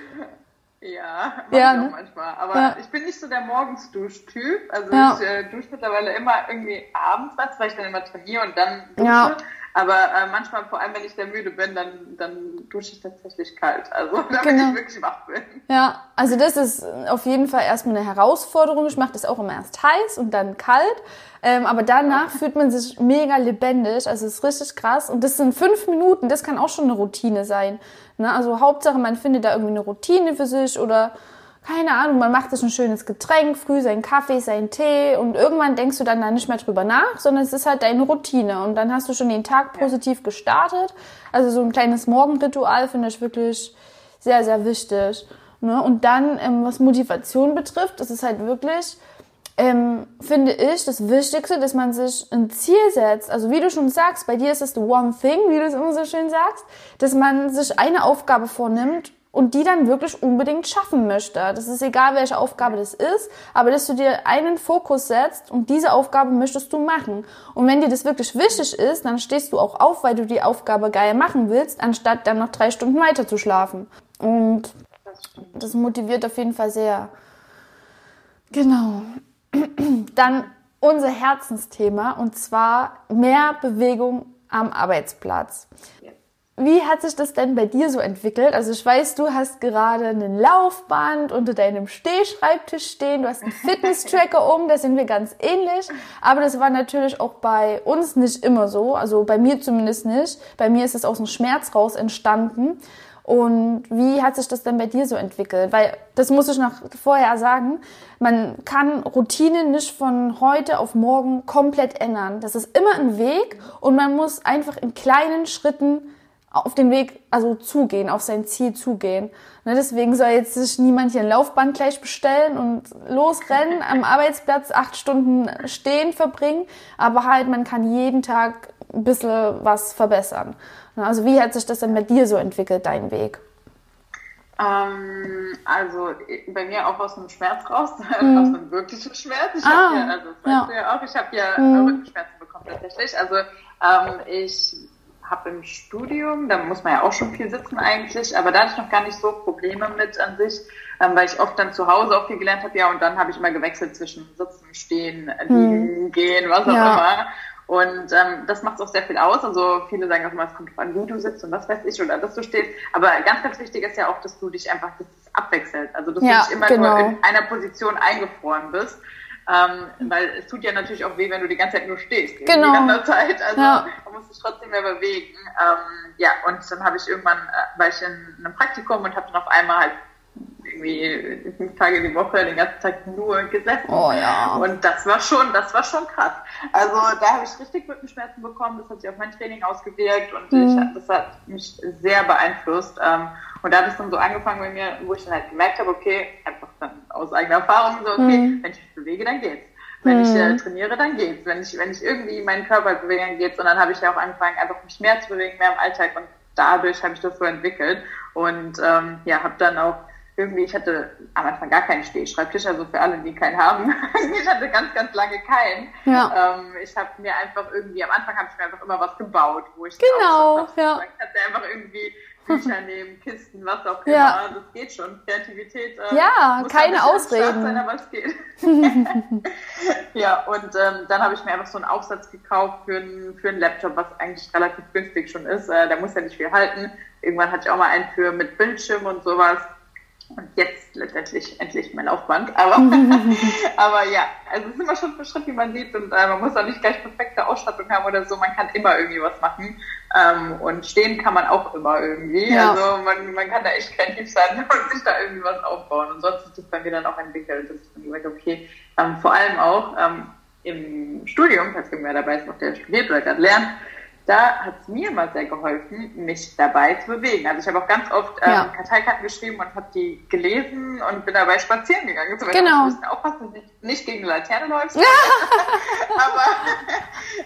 Ja, ja, ne? manchmal. Aber ja. ich bin nicht so der Morgensduschtyp. Also ja. ich äh, dusche mittlerweile immer irgendwie abends was, weil ich dann immer trainiere und dann dusche. Ja. Aber äh, manchmal, vor allem wenn ich sehr müde bin, dann, dann dusche ich tatsächlich kalt. Also damit genau. ich wirklich wach bin. Ja, also das ist auf jeden Fall erstmal eine Herausforderung. Ich mache das auch immer erst heiß und dann kalt. Ähm, aber danach fühlt man sich mega lebendig. Also es ist richtig krass. Und das sind fünf Minuten, das kann auch schon eine Routine sein. Ne? Also Hauptsache, man findet da irgendwie eine Routine für sich oder keine Ahnung, man macht sich ein schönes Getränk, früh seinen Kaffee, seinen Tee und irgendwann denkst du dann da nicht mehr drüber nach, sondern es ist halt deine Routine und dann hast du schon den Tag positiv gestartet. Also so ein kleines Morgenritual finde ich wirklich sehr, sehr wichtig. Ne? Und dann, ähm, was Motivation betrifft, das ist halt wirklich, ähm, finde ich, das Wichtigste, dass man sich ein Ziel setzt. Also wie du schon sagst, bei dir ist es the one thing, wie du es immer so schön sagst, dass man sich eine Aufgabe vornimmt und die dann wirklich unbedingt schaffen möchte. Das ist egal, welche Aufgabe das ist, aber dass du dir einen Fokus setzt und diese Aufgabe möchtest du machen. Und wenn dir das wirklich wichtig ist, dann stehst du auch auf, weil du die Aufgabe geil machen willst, anstatt dann noch drei Stunden weiter zu schlafen. Und das motiviert auf jeden Fall sehr. Genau. Dann unser Herzensthema und zwar mehr Bewegung am Arbeitsplatz. Wie hat sich das denn bei dir so entwickelt? Also ich weiß, du hast gerade ein Laufband unter deinem Stehschreibtisch stehen, du hast einen Fitness-Tracker um, da sind wir ganz ähnlich. Aber das war natürlich auch bei uns nicht immer so, also bei mir zumindest nicht. Bei mir ist es aus dem Schmerz raus entstanden. Und wie hat sich das denn bei dir so entwickelt? Weil das muss ich noch vorher sagen, man kann Routinen nicht von heute auf morgen komplett ändern. Das ist immer ein Weg und man muss einfach in kleinen Schritten auf den Weg also zugehen, auf sein Ziel zugehen. Ne, deswegen soll jetzt sich niemand hier ein Laufband gleich bestellen und losrennen, am Arbeitsplatz acht Stunden stehen verbringen, aber halt man kann jeden Tag ein bisschen was verbessern. Ne, also wie hat sich das denn bei dir so entwickelt, dein Weg? Ähm, also bei mir auch aus dem Schmerz raus, mhm. aus einem wirklichen Schmerz. Ich ah, habe ja, also das weißt ja. du ja auch, ich habe ja mhm. Rückenschmerzen bekommen tatsächlich. Also ähm, ich habe im Studium, da muss man ja auch schon viel sitzen eigentlich, aber da hatte ich noch gar nicht so Probleme mit an sich, ähm, weil ich oft dann zu Hause auch viel gelernt habe, ja, und dann habe ich immer gewechselt zwischen Sitzen, Stehen, Liegen, hm. Gehen, was auch ja. immer. Und ähm, das macht auch sehr viel aus. Also viele sagen auch immer, es kommt drauf an, wie du sitzt und was weiß ich oder dass du stehst. Aber ganz, ganz wichtig ist ja auch, dass du dich einfach das abwechselt. Also dass ja, du nicht immer genau. nur in einer Position eingefroren bist. Ähm, weil es tut ja natürlich auch weh, wenn du die ganze Zeit nur stehst. Genau. In der Zeit. Also ja. man muss sich trotzdem mehr bewegen. Ähm, ja, und dann habe ich irgendwann, äh, war ich in einem Praktikum und habe dann auf einmal halt irgendwie fünf Tage die Woche den ganzen Tag nur gesessen. Oh ja. Und das war schon, das war schon krass. Also da habe ich richtig Rückenschmerzen bekommen. Das hat sich auf mein Training ausgewirkt und mhm. ich, das hat mich sehr beeinflusst. Ähm, und da hat es dann so angefangen bei mir, wo ich dann halt gemerkt habe, okay, einfach dann aus eigener Erfahrung so, okay, mhm. wenn ich mich bewege, dann geht's. Wenn mhm. ich äh, trainiere, dann geht's. Wenn ich, wenn ich irgendwie meinen Körper bewege, dann geht's. Und dann habe ich ja auch angefangen, einfach mich mehr zu bewegen, mehr im Alltag. Und dadurch habe ich das so entwickelt. Und ähm, ja, habe dann auch irgendwie, ich hatte am Anfang gar keinen Stehschreibtisch, also für alle, die keinen haben. ich hatte ganz, ganz lange keinen. Ja. Ähm, ich habe mir einfach irgendwie, am Anfang habe ich mir einfach immer was gebaut, wo ich genau, auch, ja. ich hatte einfach irgendwie Bücher nehmen, Kisten, was auch immer. Ja. Das geht schon. Kreativität. Äh, ja, keine Ausreden. Sein, aber es geht. ja, und ähm, dann habe ich mir einfach so einen Aufsatz gekauft für, ein, für einen Laptop, was eigentlich relativ günstig schon ist. Äh, der muss ja nicht viel halten. Irgendwann hatte ich auch mal einen für mit Bildschirm und sowas. Und jetzt letztendlich endlich mein Laufband. Aber, aber ja, also es ist immer Schritt für Schritt, wie man sieht. Und äh, man muss auch nicht gleich perfekte Ausstattung haben oder so. Man kann immer irgendwie was machen. Ähm, und stehen kann man auch immer irgendwie. Ja. Also man, man kann da echt kreativ sein und sich da irgendwie was aufbauen. Und sonst ist das bei mir dann auch entwickelt. Das ist dann gesagt, okay, ähm, vor allem auch ähm, im Studium, falls mehr dabei ist, noch der studiert oder gerade lernt, da hat es mir immer sehr geholfen, mich dabei zu bewegen. Also ich habe auch ganz oft ähm, ja. Karteikarten geschrieben und habe die gelesen und bin dabei spazieren gegangen. So, genau. Ich aufpassen, dass du nicht, gegen eine Laterne läufst. Aber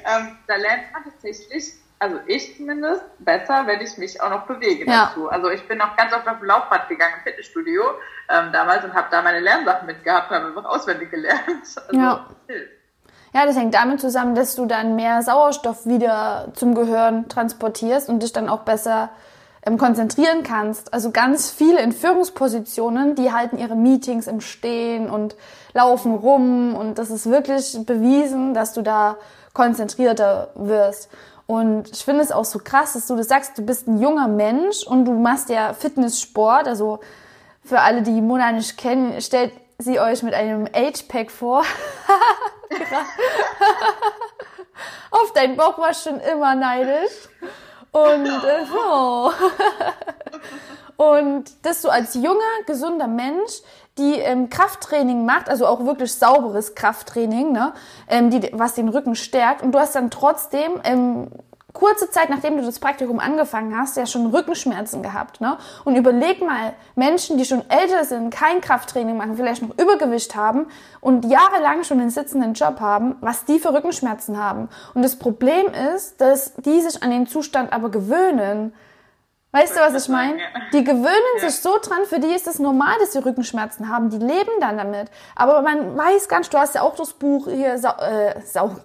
ähm, da lernt man tatsächlich, also ich zumindest, besser, wenn ich mich auch noch bewege ja. dazu. Also ich bin auch ganz oft auf dem Laufbad gegangen im Fitnessstudio ähm, damals und habe da meine Lernsachen mitgehabt und habe einfach auswendig gelernt. Also ja. hilft. Ja, das hängt damit zusammen, dass du dann mehr Sauerstoff wieder zum Gehirn transportierst und dich dann auch besser ähm, konzentrieren kannst. Also ganz viele in Führungspositionen, die halten ihre Meetings im Stehen und laufen rum und das ist wirklich bewiesen, dass du da konzentrierter wirst. Und ich finde es auch so krass, dass du das sagst, du bist ein junger Mensch und du machst ja Fitnesssport. Also für alle, die Mona nicht kennen, stellt sie euch mit einem Age-Pack vor. Auf deinen Bauch war schon immer neidisch. Und äh, so. Und dass du als junger, gesunder Mensch, die ähm, Krafttraining macht, also auch wirklich sauberes Krafttraining, ne, ähm, die, was den Rücken stärkt, und du hast dann trotzdem ähm, kurze Zeit, nachdem du das Praktikum angefangen hast, ja schon Rückenschmerzen gehabt. Ne? Und überleg mal, Menschen, die schon älter sind, kein Krafttraining machen, vielleicht noch Übergewicht haben und jahrelang schon einen sitzenden Job haben, was die für Rückenschmerzen haben. Und das Problem ist, dass die sich an den Zustand aber gewöhnen. Weißt du, was ich meine? Die gewöhnen sich so dran, für die ist es normal, dass sie Rückenschmerzen haben. Die leben dann damit. Aber man weiß nicht, du hast ja auch das Buch hier, Sau, äh, Sau,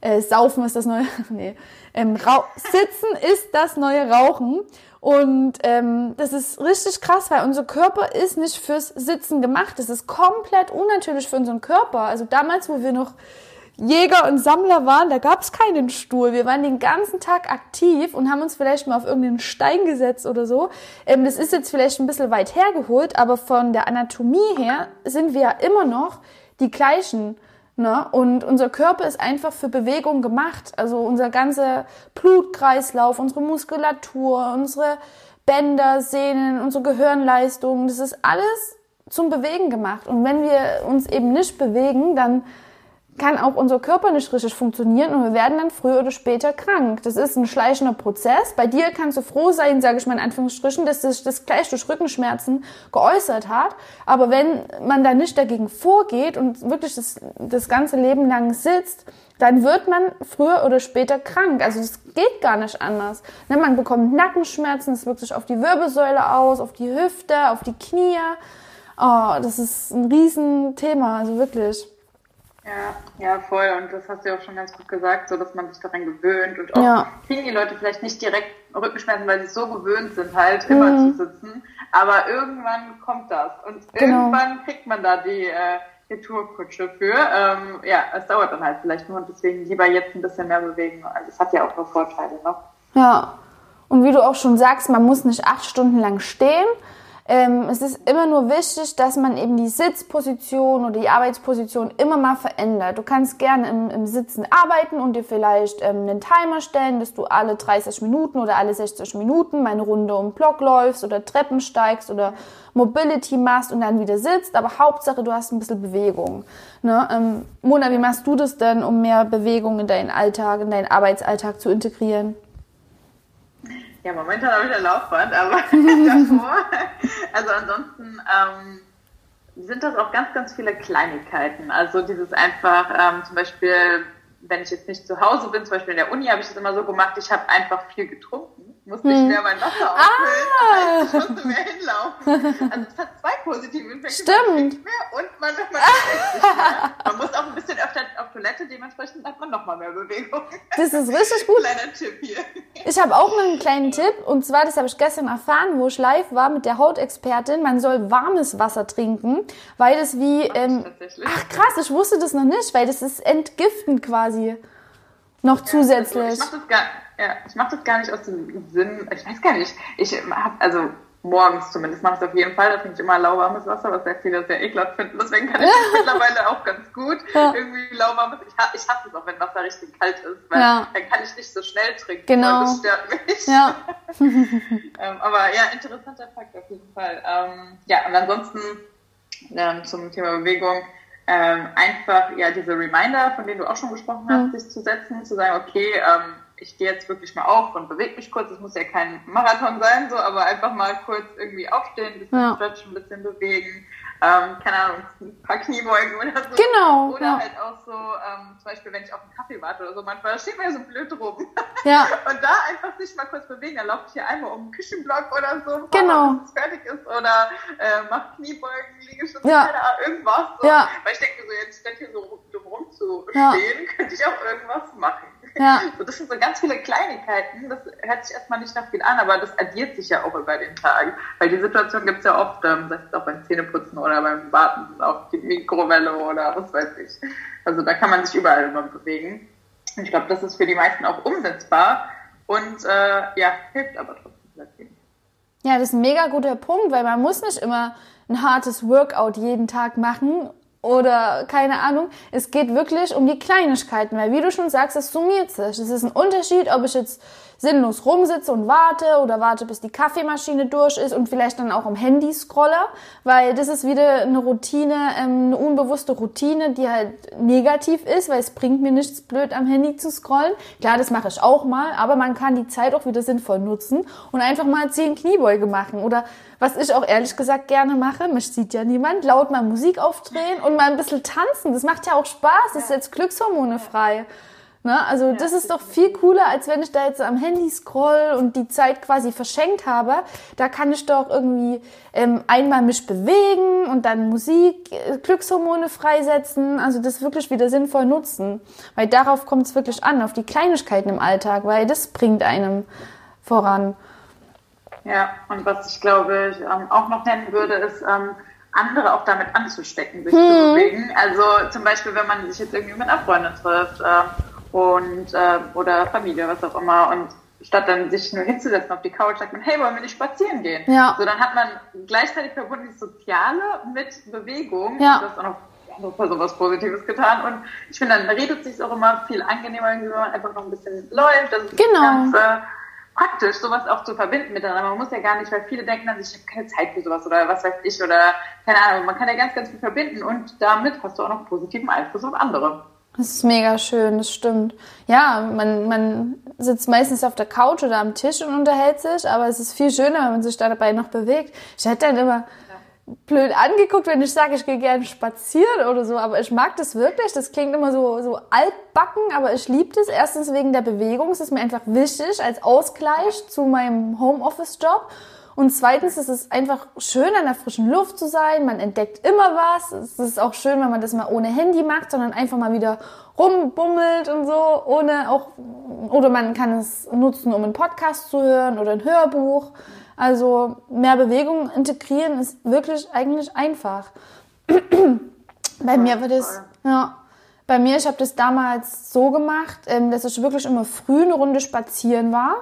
äh, Saufen ist das neue, nee, ähm, Sitzen ist das neue Rauchen. Und ähm, das ist richtig krass, weil unser Körper ist nicht fürs Sitzen gemacht. Das ist komplett unnatürlich für unseren Körper. Also damals, wo wir noch Jäger und Sammler waren, da gab es keinen Stuhl. Wir waren den ganzen Tag aktiv und haben uns vielleicht mal auf irgendeinen Stein gesetzt oder so. Ähm, das ist jetzt vielleicht ein bisschen weit hergeholt, aber von der Anatomie her sind wir ja immer noch die gleichen. Ne? Und unser Körper ist einfach für Bewegung gemacht. Also unser ganzer Blutkreislauf, unsere Muskulatur, unsere Bänder, Sehnen, unsere Gehirnleistung, das ist alles zum Bewegen gemacht. Und wenn wir uns eben nicht bewegen, dann kann auch unser Körper nicht richtig funktionieren und wir werden dann früher oder später krank. Das ist ein schleichender Prozess. Bei dir kannst du froh sein, sage ich mal in Anführungsstrichen, dass sich das gleich durch Rückenschmerzen geäußert hat. Aber wenn man da nicht dagegen vorgeht und wirklich das, das ganze Leben lang sitzt, dann wird man früher oder später krank. Also es geht gar nicht anders. Ne, man bekommt Nackenschmerzen, es wirkt sich auf die Wirbelsäule aus, auf die Hüfte, auf die Knie. Oh, das ist ein Riesenthema, also wirklich. Ja, ja, voll. Und das hast du ja auch schon ganz gut gesagt, so dass man sich daran gewöhnt. Und auch ja. kriegen die Leute vielleicht nicht direkt Rückenschmerzen, weil sie so gewöhnt sind, halt immer mhm. zu sitzen. Aber irgendwann kommt das. Und genau. irgendwann kriegt man da die, äh, Retourkutsche für. Ähm, ja, es dauert dann halt vielleicht nur und deswegen lieber jetzt ein bisschen mehr bewegen. Also es hat ja auch noch Vorteile noch. Ja. Und wie du auch schon sagst, man muss nicht acht Stunden lang stehen. Ähm, es ist immer nur wichtig, dass man eben die Sitzposition oder die Arbeitsposition immer mal verändert. Du kannst gerne im, im Sitzen arbeiten und dir vielleicht ähm, einen Timer stellen, dass du alle 30 Minuten oder alle 60 Minuten mal eine Runde um den Block läufst oder Treppen steigst oder Mobility machst und dann wieder sitzt. Aber Hauptsache, du hast ein bisschen Bewegung. Ne? Ähm, Mona, wie machst du das denn, um mehr Bewegung in deinen Alltag, in deinen Arbeitsalltag zu integrieren? Ja, momentan habe ich ein Laufband, aber davor. Also ansonsten ähm, sind das auch ganz, ganz viele Kleinigkeiten. Also dieses einfach ähm, zum Beispiel, wenn ich jetzt nicht zu Hause bin, zum Beispiel in der Uni, habe ich das immer so gemacht, ich habe einfach viel getrunken musste hm. mehr mein Wasser auffüllen, ah. ich musste mehr hinlaufen. Also es hat zwei positive Effekte. Stimmt. Mehr und man, man, mehr. man muss auch ein bisschen öfter auf Toilette, dementsprechend hat man noch mal mehr Bewegung. Das ist richtig gut. Kleiner Tipp hier. Ich habe auch noch einen kleinen Tipp und zwar, das habe ich gestern erfahren, wo ich live war mit der Hautexpertin, man soll warmes Wasser trinken, weil das wie... Ähm, ach krass, ich wusste das noch nicht, weil das ist entgiftend quasi. Noch zusätzlich. Ich mache das, gar, ja, mach das gar nicht aus dem Sinn, ich weiß gar nicht, ich habe, also morgens zumindest mache ich es auf jeden Fall, da trinke ich immer lauwarmes Wasser, was sehr viele sehr ekelhaft finden, deswegen kann ich das mittlerweile auch ganz gut, ja. irgendwie lauwarmes, ich, ich hasse es auch, wenn Wasser richtig kalt ist, weil ja. dann kann ich nicht so schnell trinken, genau. das stört mich. Ja. ähm, aber ja, interessanter Fakt auf jeden Fall. Ähm, ja, und ansonsten ähm, zum Thema Bewegung, ähm, einfach ja diese Reminder, von denen du auch schon gesprochen hast, mhm. sich zu setzen, zu sagen, okay, ähm, ich gehe jetzt wirklich mal auf und bewege mich kurz. Es muss ja kein Marathon sein, so, aber einfach mal kurz irgendwie aufstehen, ein bisschen ja. stretchen, ein bisschen bewegen. Ähm, keine Ahnung, ein paar Kniebeugen oder so. Genau. Oder ja. halt auch so, ähm, zum Beispiel, wenn ich auf einen Kaffee warte oder so, manchmal steht man ja so blöd rum. Ja. und da einfach sich mal kurz bewegen, dann laufe ich hier einmal um den Küchenblock oder so, genau. bis es fertig ist oder äh, mach Kniebeugen, Liegestütze, ja. keine Ahnung, irgendwas. So. Ja. Weil ich denke so, jetzt statt hier so dumm rumzustehen, ja. könnte ich auch irgendwas machen. Ja. So, das sind so ganz viele Kleinigkeiten. Das hört sich erstmal nicht nach viel an, aber das addiert sich ja auch über den Tag. Weil die Situation gibt es ja oft, ähm, das ist auch beim Zähneputzen oder beim Warten auf die Mikrowelle oder was weiß ich. Also da kann man sich überall immer bewegen. Und ich glaube, das ist für die meisten auch umsetzbar und äh, ja, hilft aber trotzdem. Ja, das ist ein mega guter Punkt, weil man muss nicht immer ein hartes Workout jeden Tag machen, oder keine Ahnung. Es geht wirklich um die Kleinigkeiten, weil wie du schon sagst, es summiert sich. Es ist ein Unterschied, ob ich jetzt sinnlos rumsitze und warte oder warte, bis die Kaffeemaschine durch ist und vielleicht dann auch am Handy scrolle, weil das ist wieder eine Routine, ähm, eine unbewusste Routine, die halt negativ ist, weil es bringt mir nichts blöd am Handy zu scrollen. Klar, das mache ich auch mal, aber man kann die Zeit auch wieder sinnvoll nutzen und einfach mal zehn Kniebeuge machen oder was ich auch ehrlich gesagt gerne mache, mich sieht ja niemand, laut mal Musik aufdrehen und mal ein bisschen tanzen. Das macht ja auch Spaß, das ist jetzt Glückshormone frei. Ne? Also das ist doch viel cooler, als wenn ich da jetzt am Handy scroll und die Zeit quasi verschenkt habe. Da kann ich doch irgendwie ähm, einmal mich bewegen und dann Musik, äh, Glückshormone freisetzen. Also das wirklich wieder sinnvoll nutzen. Weil darauf kommt es wirklich an, auf die Kleinigkeiten im Alltag, weil das bringt einem voran. Ja, und was ich glaube ich ähm, auch noch nennen würde, ist ähm, andere auch damit anzustecken, sich hm. zu bewegen. Also zum Beispiel, wenn man sich jetzt irgendwie mit einer Freundin trifft. Äh, und äh, oder Familie, was auch immer. Und statt dann sich nur hinzusetzen auf die Couch, sagt man, hey, wollen wir nicht spazieren gehen? Ja. So, dann hat man gleichzeitig verbunden die Soziale mit Bewegung. Ja. Und das auch noch noch so was Positives getan. Und ich finde, dann redet sich auch immer viel angenehmer, wenn man einfach noch ein bisschen läuft. Das ist genau. ganz äh, praktisch, sowas auch zu verbinden miteinander. Man muss ja gar nicht, weil viele denken dann, ich habe keine Zeit für sowas oder was weiß ich oder keine Ahnung. Man kann ja ganz, ganz viel verbinden und damit hast du auch noch positiven Einfluss auf andere. Das ist mega schön, das stimmt. Ja, man, man sitzt meistens auf der Couch oder am Tisch und unterhält sich, aber es ist viel schöner, wenn man sich dabei noch bewegt. Ich hätte dann immer blöd angeguckt, wenn ich sage, ich gehe gerne spazieren oder so, aber ich mag das wirklich. Das klingt immer so, so altbacken, aber ich liebe das. Erstens wegen der Bewegung, es ist mir einfach wichtig als Ausgleich zu meinem Homeoffice-Job. Und zweitens ist es einfach schön, an der frischen Luft zu sein. Man entdeckt immer was. Es ist auch schön, wenn man das mal ohne Handy macht, sondern einfach mal wieder rumbummelt und so, ohne auch, oder man kann es nutzen, um einen Podcast zu hören oder ein Hörbuch. Also mehr Bewegung integrieren ist wirklich eigentlich einfach. Bei mir war das, ja. Bei mir, ich habe das damals so gemacht, ähm, dass ich wirklich immer früh eine Runde spazieren war.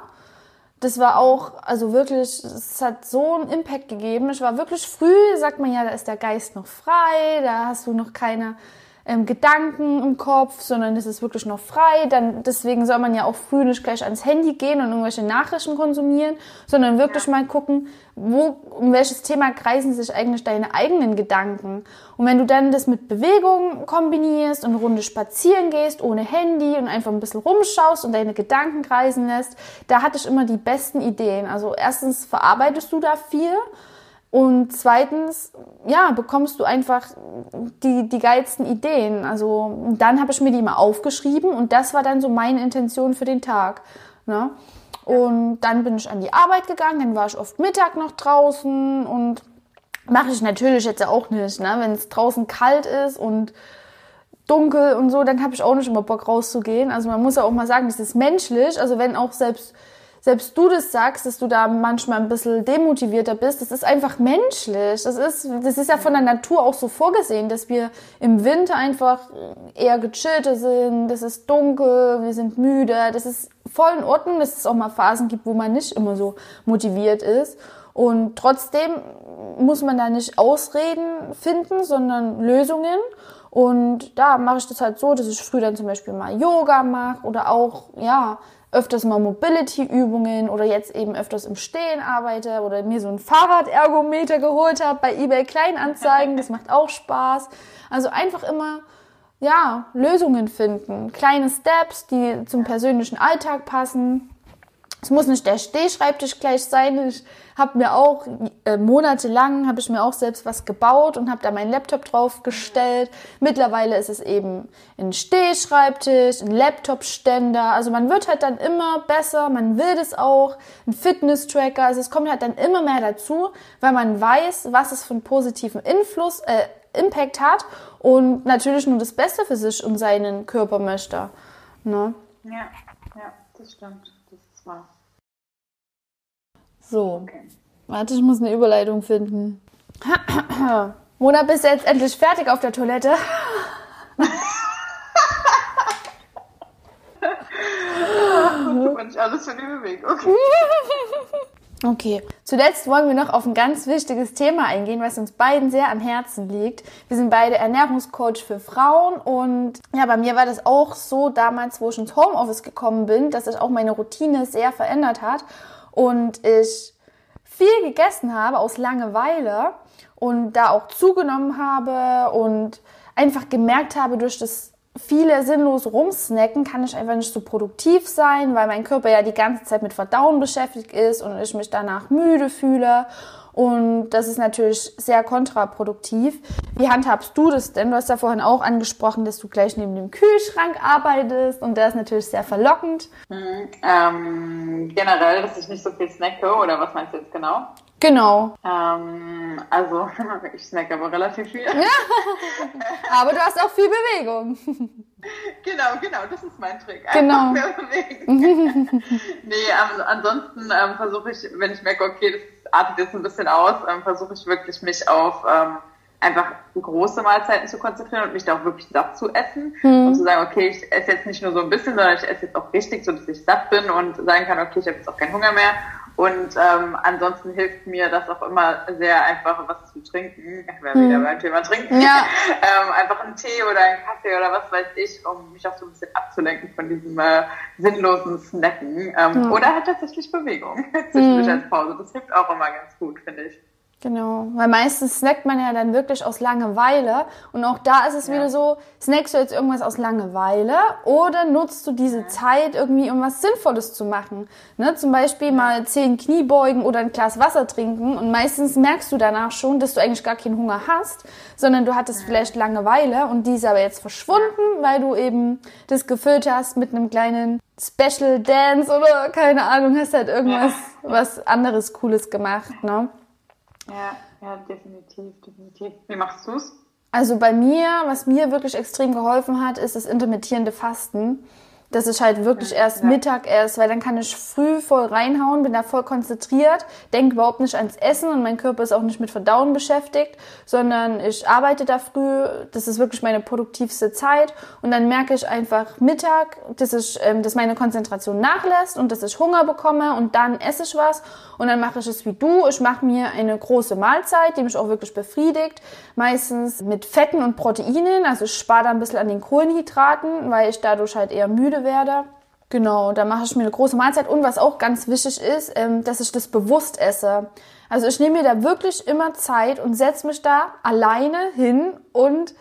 Das war auch, also wirklich, es hat so einen Impact gegeben. Ich war wirklich früh, sagt man ja, da ist der Geist noch frei, da hast du noch keine ähm, Gedanken im Kopf, sondern es ist wirklich noch frei. Dann, deswegen soll man ja auch früh nicht gleich ans Handy gehen und irgendwelche Nachrichten konsumieren, sondern wirklich ja. mal gucken, wo, um welches Thema kreisen sich eigentlich deine eigenen Gedanken. Und wenn du dann das mit Bewegung kombinierst und eine Runde spazieren gehst, ohne Handy und einfach ein bisschen rumschaust und deine Gedanken kreisen lässt, da hatte ich immer die besten Ideen. Also erstens verarbeitest du da viel und zweitens, ja, bekommst du einfach die, die geilsten Ideen. Also dann habe ich mir die mal aufgeschrieben und das war dann so meine Intention für den Tag. Ne? Und dann bin ich an die Arbeit gegangen, dann war ich oft Mittag noch draußen und mache ich natürlich jetzt auch nicht. Ne? Wenn es draußen kalt ist und dunkel und so, dann habe ich auch nicht immer Bock rauszugehen. Also man muss ja auch mal sagen, das ist menschlich. Also wenn auch selbst selbst du das sagst, dass du da manchmal ein bisschen demotivierter bist, das ist einfach menschlich. Das ist, das ist ja von der Natur auch so vorgesehen, dass wir im Winter einfach eher gechillter sind, das ist dunkel, wir sind müde, das ist voll in Ordnung, dass es auch mal Phasen gibt, wo man nicht immer so motiviert ist. Und trotzdem muss man da nicht Ausreden finden, sondern Lösungen. Und da mache ich das halt so, dass ich früh dann zum Beispiel mal Yoga mache oder auch, ja, öfters mal Mobility-Übungen oder jetzt eben öfters im Stehen arbeite oder mir so ein Fahrradergometer geholt habe bei eBay Kleinanzeigen. Das macht auch Spaß. Also einfach immer, ja, Lösungen finden. Kleine Steps, die zum persönlichen Alltag passen. Es muss nicht der Stehschreibtisch gleich sein. Ich habe mir auch äh, monatelang habe ich mir auch selbst was gebaut und habe da meinen Laptop drauf gestellt. Mittlerweile ist es eben ein Stehschreibtisch, ein Laptopständer. Also man wird halt dann immer besser. Man will das auch. Ein Fitness-Tracker. Also es kommt halt dann immer mehr dazu, weil man weiß, was es für einen positiven Influss, äh, Impact hat und natürlich nur das Beste für sich und seinen Körper möchte. Ne? Ja, ja, das stimmt. So. Okay. Warte, ich muss eine Überleitung finden. Mona, bist du jetzt endlich fertig auf der Toilette? Mensch, alles für die Bewegung. Okay, zuletzt wollen wir noch auf ein ganz wichtiges Thema eingehen, was uns beiden sehr am Herzen liegt. Wir sind beide Ernährungscoach für Frauen und ja, bei mir war das auch so damals, wo ich ins Homeoffice gekommen bin, dass sich auch meine Routine sehr verändert hat und ich viel gegessen habe aus Langeweile und da auch zugenommen habe und einfach gemerkt habe, durch das viele sinnlos rumsnacken kann ich einfach nicht so produktiv sein, weil mein Körper ja die ganze Zeit mit Verdauen beschäftigt ist und ich mich danach müde fühle. Und das ist natürlich sehr kontraproduktiv. Wie handhabst du das denn? Du hast ja vorhin auch angesprochen, dass du gleich neben dem Kühlschrank arbeitest und der ist natürlich sehr verlockend. Mhm, ähm, generell, dass ich nicht so viel snacke oder was meinst du jetzt genau? Genau. Ähm, also, ich snacke aber relativ viel. aber du hast auch viel Bewegung. Genau, genau, das ist mein Trick. Genau. nee, ähm, ansonsten ähm, versuche ich, wenn ich merke, okay, das artet jetzt ein bisschen aus, ähm, versuche ich wirklich mich auf ähm, einfach große Mahlzeiten zu konzentrieren und mich da auch wirklich satt zu essen mhm. und zu sagen, okay, ich esse jetzt nicht nur so ein bisschen, sondern ich esse jetzt auch richtig, so dass ich satt bin und sagen kann, okay, ich habe jetzt auch keinen Hunger mehr. Und ähm, ansonsten hilft mir das auch immer sehr einfach, was zu trinken. Ich wäre wieder mhm. beim Thema Trinken. Ja. ähm, einfach einen Tee oder einen Kaffee oder was weiß ich, um mich auch so ein bisschen abzulenken von diesem äh, sinnlosen Snacken. Ähm, mhm. Oder halt tatsächlich Bewegung zwischendurch mhm. als Pause. Das hilft auch immer ganz gut, finde ich. Genau, weil meistens snackt man ja dann wirklich aus Langeweile und auch da ist es ja. wieder so, snackst du jetzt irgendwas aus Langeweile oder nutzt du diese ja. Zeit irgendwie, um was Sinnvolles zu machen? Ne? Zum Beispiel mal zehn Kniebeugen oder ein Glas Wasser trinken und meistens merkst du danach schon, dass du eigentlich gar keinen Hunger hast, sondern du hattest ja. vielleicht Langeweile und die ist aber jetzt verschwunden, weil du eben das gefüllt hast mit einem kleinen Special Dance oder keine Ahnung, hast halt irgendwas was anderes Cooles gemacht, ne? Ja, ja, definitiv, definitiv. Wie machst du es? Also bei mir, was mir wirklich extrem geholfen hat, ist das intermittierende Fasten. Dass ich halt wirklich erst ja. Mittag esse, weil dann kann ich früh voll reinhauen, bin da voll konzentriert, denke überhaupt nicht ans Essen und mein Körper ist auch nicht mit Verdauen beschäftigt, sondern ich arbeite da früh, das ist wirklich meine produktivste Zeit. Und dann merke ich einfach Mittag, dass ich, ähm, dass meine Konzentration nachlässt und dass ich Hunger bekomme und dann esse ich was. Und dann mache ich es wie du, ich mache mir eine große Mahlzeit, die mich auch wirklich befriedigt, meistens mit Fetten und Proteinen, also ich spare da ein bisschen an den Kohlenhydraten, weil ich dadurch halt eher müde werde. Genau, da mache ich mir eine große Mahlzeit. Und was auch ganz wichtig ist, ähm, dass ich das bewusst esse. Also ich nehme mir da wirklich immer Zeit und setze mich da alleine hin und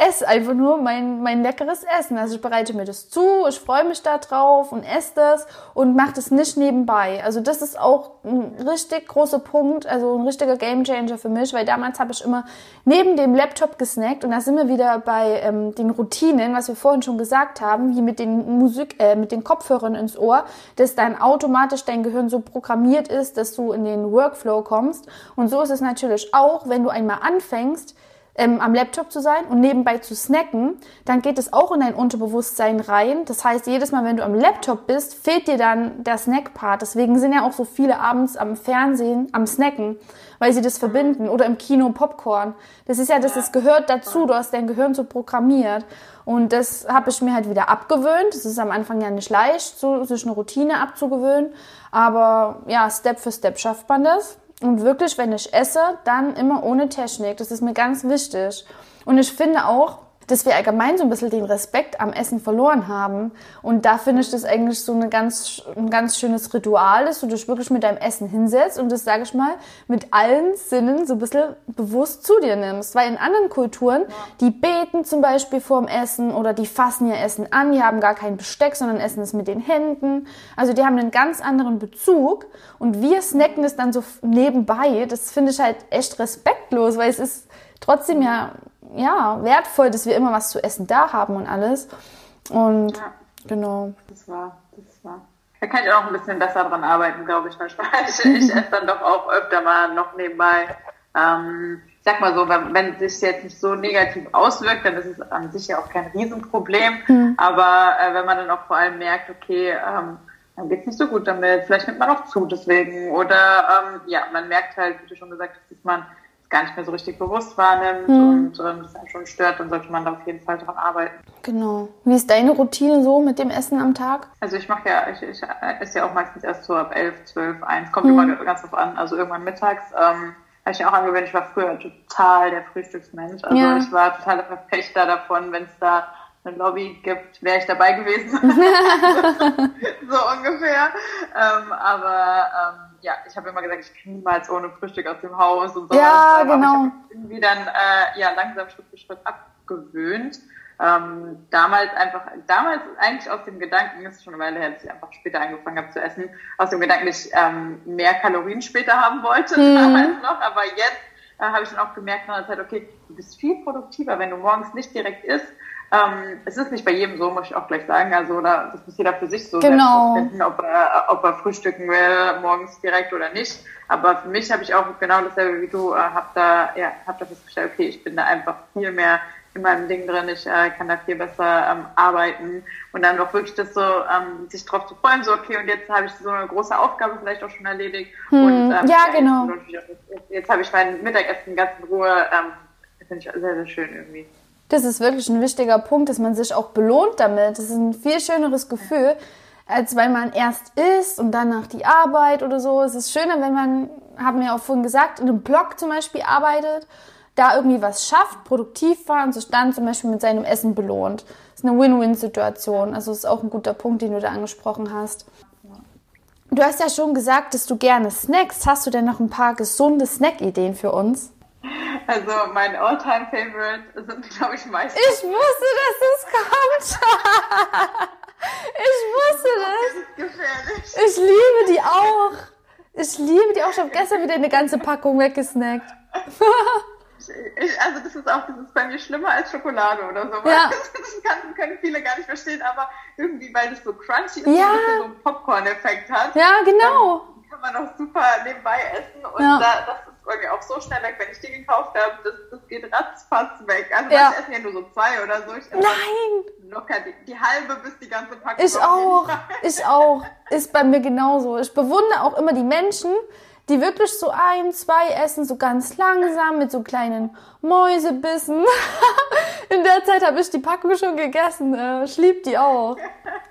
esse einfach nur mein, mein leckeres Essen. Also ich bereite mir das zu, ich freue mich da drauf und esse das und mache das nicht nebenbei. Also das ist auch ein richtig großer Punkt, also ein richtiger Gamechanger für mich, weil damals habe ich immer neben dem Laptop gesnackt und da sind wir wieder bei ähm, den Routinen, was wir vorhin schon gesagt haben, wie mit den Musik, äh, mit den Kopfhörern ins Ohr, dass dann automatisch dein Gehirn so programmiert ist, dass du in den Workflow kommst. Und so ist es natürlich auch, wenn du einmal anfängst, ähm, am Laptop zu sein und nebenbei zu snacken, dann geht es auch in dein Unterbewusstsein rein. Das heißt, jedes Mal, wenn du am Laptop bist, fehlt dir dann der Snack-Part. Deswegen sind ja auch so viele abends am Fernsehen am Snacken, weil sie das verbinden. Oder im Kino Popcorn. Das ist ja, das, das gehört dazu. Du hast dein Gehirn so programmiert. Und das habe ich mir halt wieder abgewöhnt. Das ist am Anfang ja nicht leicht, so sich eine Routine abzugewöhnen. Aber ja, Step für Step schafft man das. Und wirklich, wenn ich esse, dann immer ohne Technik. Das ist mir ganz wichtig. Und ich finde auch, dass wir allgemein so ein bisschen den Respekt am Essen verloren haben. Und da finde ich das eigentlich so eine ganz, ein ganz schönes Ritual, dass du dich wirklich mit deinem Essen hinsetzt und das, sage ich mal, mit allen Sinnen so ein bisschen bewusst zu dir nimmst. Weil in anderen Kulturen, die beten zum Beispiel vorm Essen oder die fassen ihr Essen an, die haben gar kein Besteck, sondern essen es mit den Händen. Also die haben einen ganz anderen Bezug und wir snacken es dann so nebenbei. Das finde ich halt echt respektlos, weil es ist trotzdem ja ja, wertvoll, dass wir immer was zu essen da haben und alles. Und ja, genau. Das war, das war. Da kann ich auch ein bisschen besser dran arbeiten, glaube ich, manchmal. Ich, ich esse dann doch auch öfter mal noch nebenbei. Ähm, ich sag mal so, wenn, wenn es sich jetzt nicht so negativ auswirkt, dann ist es an sich ja auch kein Riesenproblem. Mhm. Aber äh, wenn man dann auch vor allem merkt, okay, ähm, dann geht's nicht so gut damit, vielleicht nimmt man auch zu deswegen. Oder ähm, ja, man merkt halt, wie du schon gesagt hast, dass man gar nicht mehr so richtig bewusst wahrnimmt hm. und ähm, das einen schon stört, dann sollte man da auf jeden Fall dran arbeiten. Genau. Wie ist deine Routine so mit dem Essen am Tag? Also ich mache ja, ich, ich esse ja auch meistens erst so ab 11, 12, 1, kommt hm. immer ganz drauf an, also irgendwann mittags. Ähm, habe ich mir auch angewöhnt, ich war früher total der Frühstücksmensch. Also ja. ich war totaler Verfechter davon, wenn es da eine Lobby gibt, wäre ich dabei gewesen. so ungefähr. Ähm, aber ähm, ja, ich habe immer gesagt, ich kriege niemals ohne Frühstück aus dem Haus und so. Ja, genau. Aber ich habe irgendwie dann äh, ja, langsam Schritt für Schritt abgewöhnt. Ähm, damals einfach, damals eigentlich aus dem Gedanken, ist schon eine Weile her, dass ich einfach später angefangen habe zu essen, aus dem Gedanken, dass ich ähm, mehr Kalorien später haben wollte, mhm. damals noch, aber jetzt äh, habe ich dann auch gemerkt nach der Zeit, okay, du bist viel produktiver, wenn du morgens nicht direkt isst, ähm, es ist nicht bei jedem so, muss ich auch gleich sagen. Also da, das muss jeder für sich so genau. finden, ob er, ob er frühstücken will, morgens direkt oder nicht. Aber für mich habe ich auch genau dasselbe wie du, äh, hab da, ja, hab da festgestellt, okay, ich bin da einfach viel mehr in meinem Ding drin, ich äh, kann da viel besser ähm, arbeiten und dann auch wirklich das so, ähm, sich drauf zu freuen, so okay, und jetzt habe ich so eine große Aufgabe vielleicht auch schon erledigt. Hm. Und, ähm, ja, genau. Jetzt, jetzt habe ich mein Mittagessen ganz in Ruhe, ähm, finde ich sehr, sehr schön irgendwie. Das ist wirklich ein wichtiger Punkt, dass man sich auch belohnt damit. Das ist ein viel schöneres Gefühl, als wenn man erst isst und dann nach die Arbeit oder so. Es ist schöner, wenn man, haben wir auch vorhin gesagt, in einem Blog zum Beispiel arbeitet, da irgendwie was schafft, produktiv war und sich dann zum Beispiel mit seinem Essen belohnt. Das ist eine Win-Win-Situation. Also ist auch ein guter Punkt, den du da angesprochen hast. Du hast ja schon gesagt, dass du gerne snackst. Hast du denn noch ein paar gesunde Snack-Ideen für uns? Also mein Alltime favorite sind, glaube ich, meistens. Ich wusste, dass es kommt. ich wusste das. das ist gefährlich. Ich liebe die auch. Ich liebe die auch. Ich habe gestern wieder eine ganze Packung weggesnackt. Ich, also das ist auch, das ist bei mir schlimmer als Schokolade oder so. Ja. Das kann, können viele gar nicht verstehen, aber irgendwie, weil das so crunchy ist ja. und so einen Popcorn-Effekt hat. Ja, genau. Kann man auch super nebenbei essen und ja. da, das bei mir auch so schnell weg. Wenn ich die gekauft habe, das, das geht ratzfatz weg. Also ja. ich esse ja nur so zwei oder so. Ich Nein! locker die, die, halbe bis die ganze Packung. Ich auch, ich auch. Ist bei mir genauso. Ich bewundere auch immer die Menschen, die wirklich so ein, zwei essen, so ganz langsam mit so kleinen Mäusebissen. In der Zeit habe ich die Packung schon gegessen. Äh, ich liebe die auch.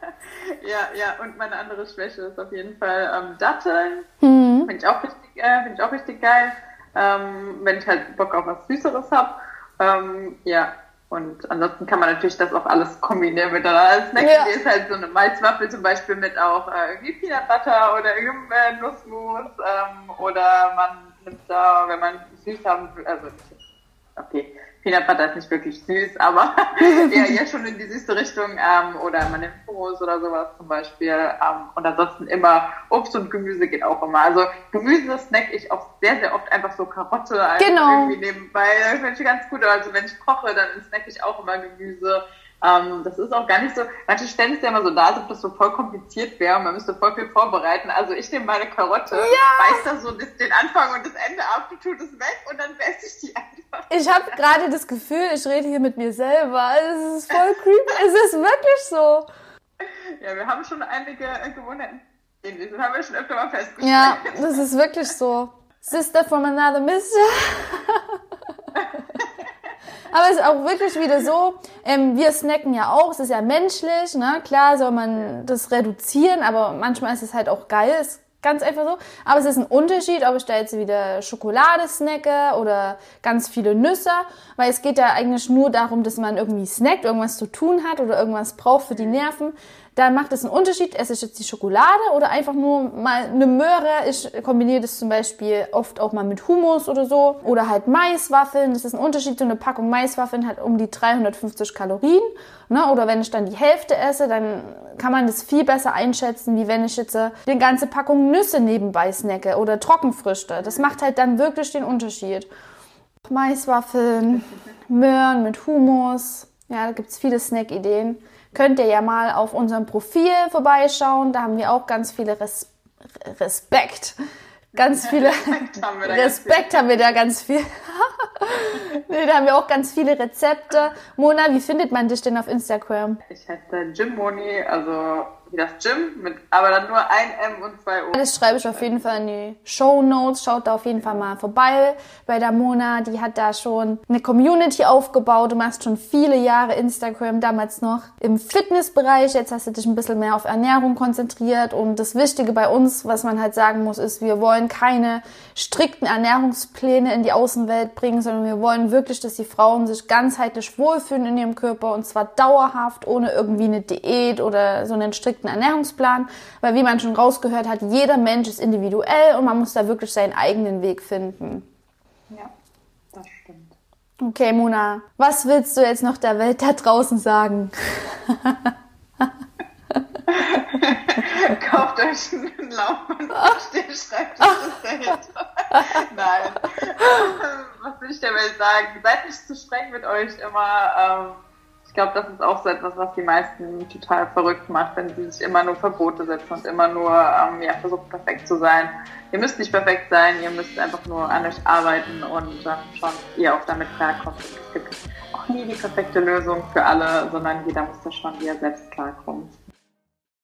ja, ja, und meine andere Schwäche ist auf jeden Fall ähm, Datteln. Mhm. Finde ich, auch richtig, äh, find ich auch richtig geil, ähm, wenn ich halt Bock auf was Süßeres habe. Ähm, ja, und ansonsten kann man natürlich das auch alles kombinieren miteinander. Als Snack ja. ist halt so eine Malzwaffel zum Beispiel mit auch äh, irgendwie Peanut Butter oder irgendein äh, Nussmus ähm, oder man nimmt da, wenn man süß haben will, also okay, Peanut Butter ist nicht wirklich süß, aber eher, eher schon in die süße Richtung. Ähm, oder man nimmt Hummus oder sowas zum Beispiel. Ähm, und ansonsten immer Obst und Gemüse geht auch immer. Also Gemüse snack ich auch sehr, sehr oft einfach so Karotte genau. irgendwie nebenbei. Das finde ich ganz gut. Also wenn ich koche, dann snack ich auch immer Gemüse. Ähm, das ist auch gar nicht so, manche stellen es ja immer so da, als ob das so voll kompliziert wäre und man müsste voll viel vorbereiten. Also ich nehme meine Karotte, ja. beiß da so den Anfang und das Ende ab, tue das weg und dann esse ich die einfach. Ich habe gerade das Gefühl, ich rede hier mit mir selber. Es ist voll creepy. es ist wirklich so. Ja, wir haben schon einige Gewohnheiten. Das haben wir schon öfter mal festgestellt. Ja, das ist wirklich so. Sister from another mister. Aber es ist auch wirklich wieder so, ähm, wir snacken ja auch, es ist ja menschlich, ne? Klar soll man das reduzieren, aber manchmal ist es halt auch geil, ist ganz einfach so. Aber es ist ein Unterschied, ob ich da jetzt wieder Schokolade snacke oder ganz viele Nüsse, weil es geht ja eigentlich nur darum, dass man irgendwie snackt, irgendwas zu tun hat oder irgendwas braucht für die Nerven dann macht es einen Unterschied, esse ich jetzt die Schokolade oder einfach nur mal eine Möhre. Ich kombiniere das zum Beispiel oft auch mal mit Hummus oder so. Oder halt Maiswaffeln. Das ist ein Unterschied. So eine Packung Maiswaffeln hat um die 350 Kalorien. Ne? Oder wenn ich dann die Hälfte esse, dann kann man das viel besser einschätzen, wie wenn ich jetzt äh, eine ganze Packung Nüsse nebenbei snacke oder Trockenfrüchte. Das macht halt dann wirklich den Unterschied. Maiswaffeln, Möhren mit Hummus. Ja, da gibt's viele Snack-Ideen könnt ihr ja mal auf unserem Profil vorbeischauen. Da haben wir auch ganz viele Res Respekt. Ganz viele Respekt haben wir da, Respekt haben wir da ganz viel. nee, da haben wir auch ganz viele Rezepte. Mona, wie findet man dich denn auf Instagram? Ich heiße Jim Moni, also wie das Gym, mit, aber dann nur ein M und zwei O. Das schreibe ich auf jeden Fall in die Show Notes. Schaut da auf jeden Fall mal vorbei bei der Mona. Die hat da schon eine Community aufgebaut. Du machst schon viele Jahre Instagram, damals noch im Fitnessbereich. Jetzt hast du dich ein bisschen mehr auf Ernährung konzentriert. Und das Wichtige bei uns, was man halt sagen muss, ist, wir wollen keine strikten Ernährungspläne in die Außenwelt bringen, sondern wir wollen wirklich, dass die Frauen sich ganzheitlich wohlfühlen in ihrem Körper und zwar dauerhaft, ohne irgendwie eine Diät oder so einen strikten strikten Ernährungsplan, weil wie man schon rausgehört hat, jeder Mensch ist individuell und man muss da wirklich seinen eigenen Weg finden. Ja, das stimmt. Okay, Mona, was willst du jetzt noch der Welt da draußen sagen? Kauft euch einen Laufband auf den Schreibtisch. Nein. Was will ich der Welt sagen? Seid nicht zu streng mit euch immer. Ähm, ich glaube, das ist auch so etwas, was die meisten total verrückt macht, wenn sie sich immer nur Verbote setzen und immer nur ähm, ja, versuchen, perfekt zu sein. Ihr müsst nicht perfekt sein, ihr müsst einfach nur an euch arbeiten und ähm, schauen, wie ihr auch damit klarkommt. Es gibt auch nie die perfekte Lösung für alle, sondern jeder muss da schon, wie er selbst klarkommt.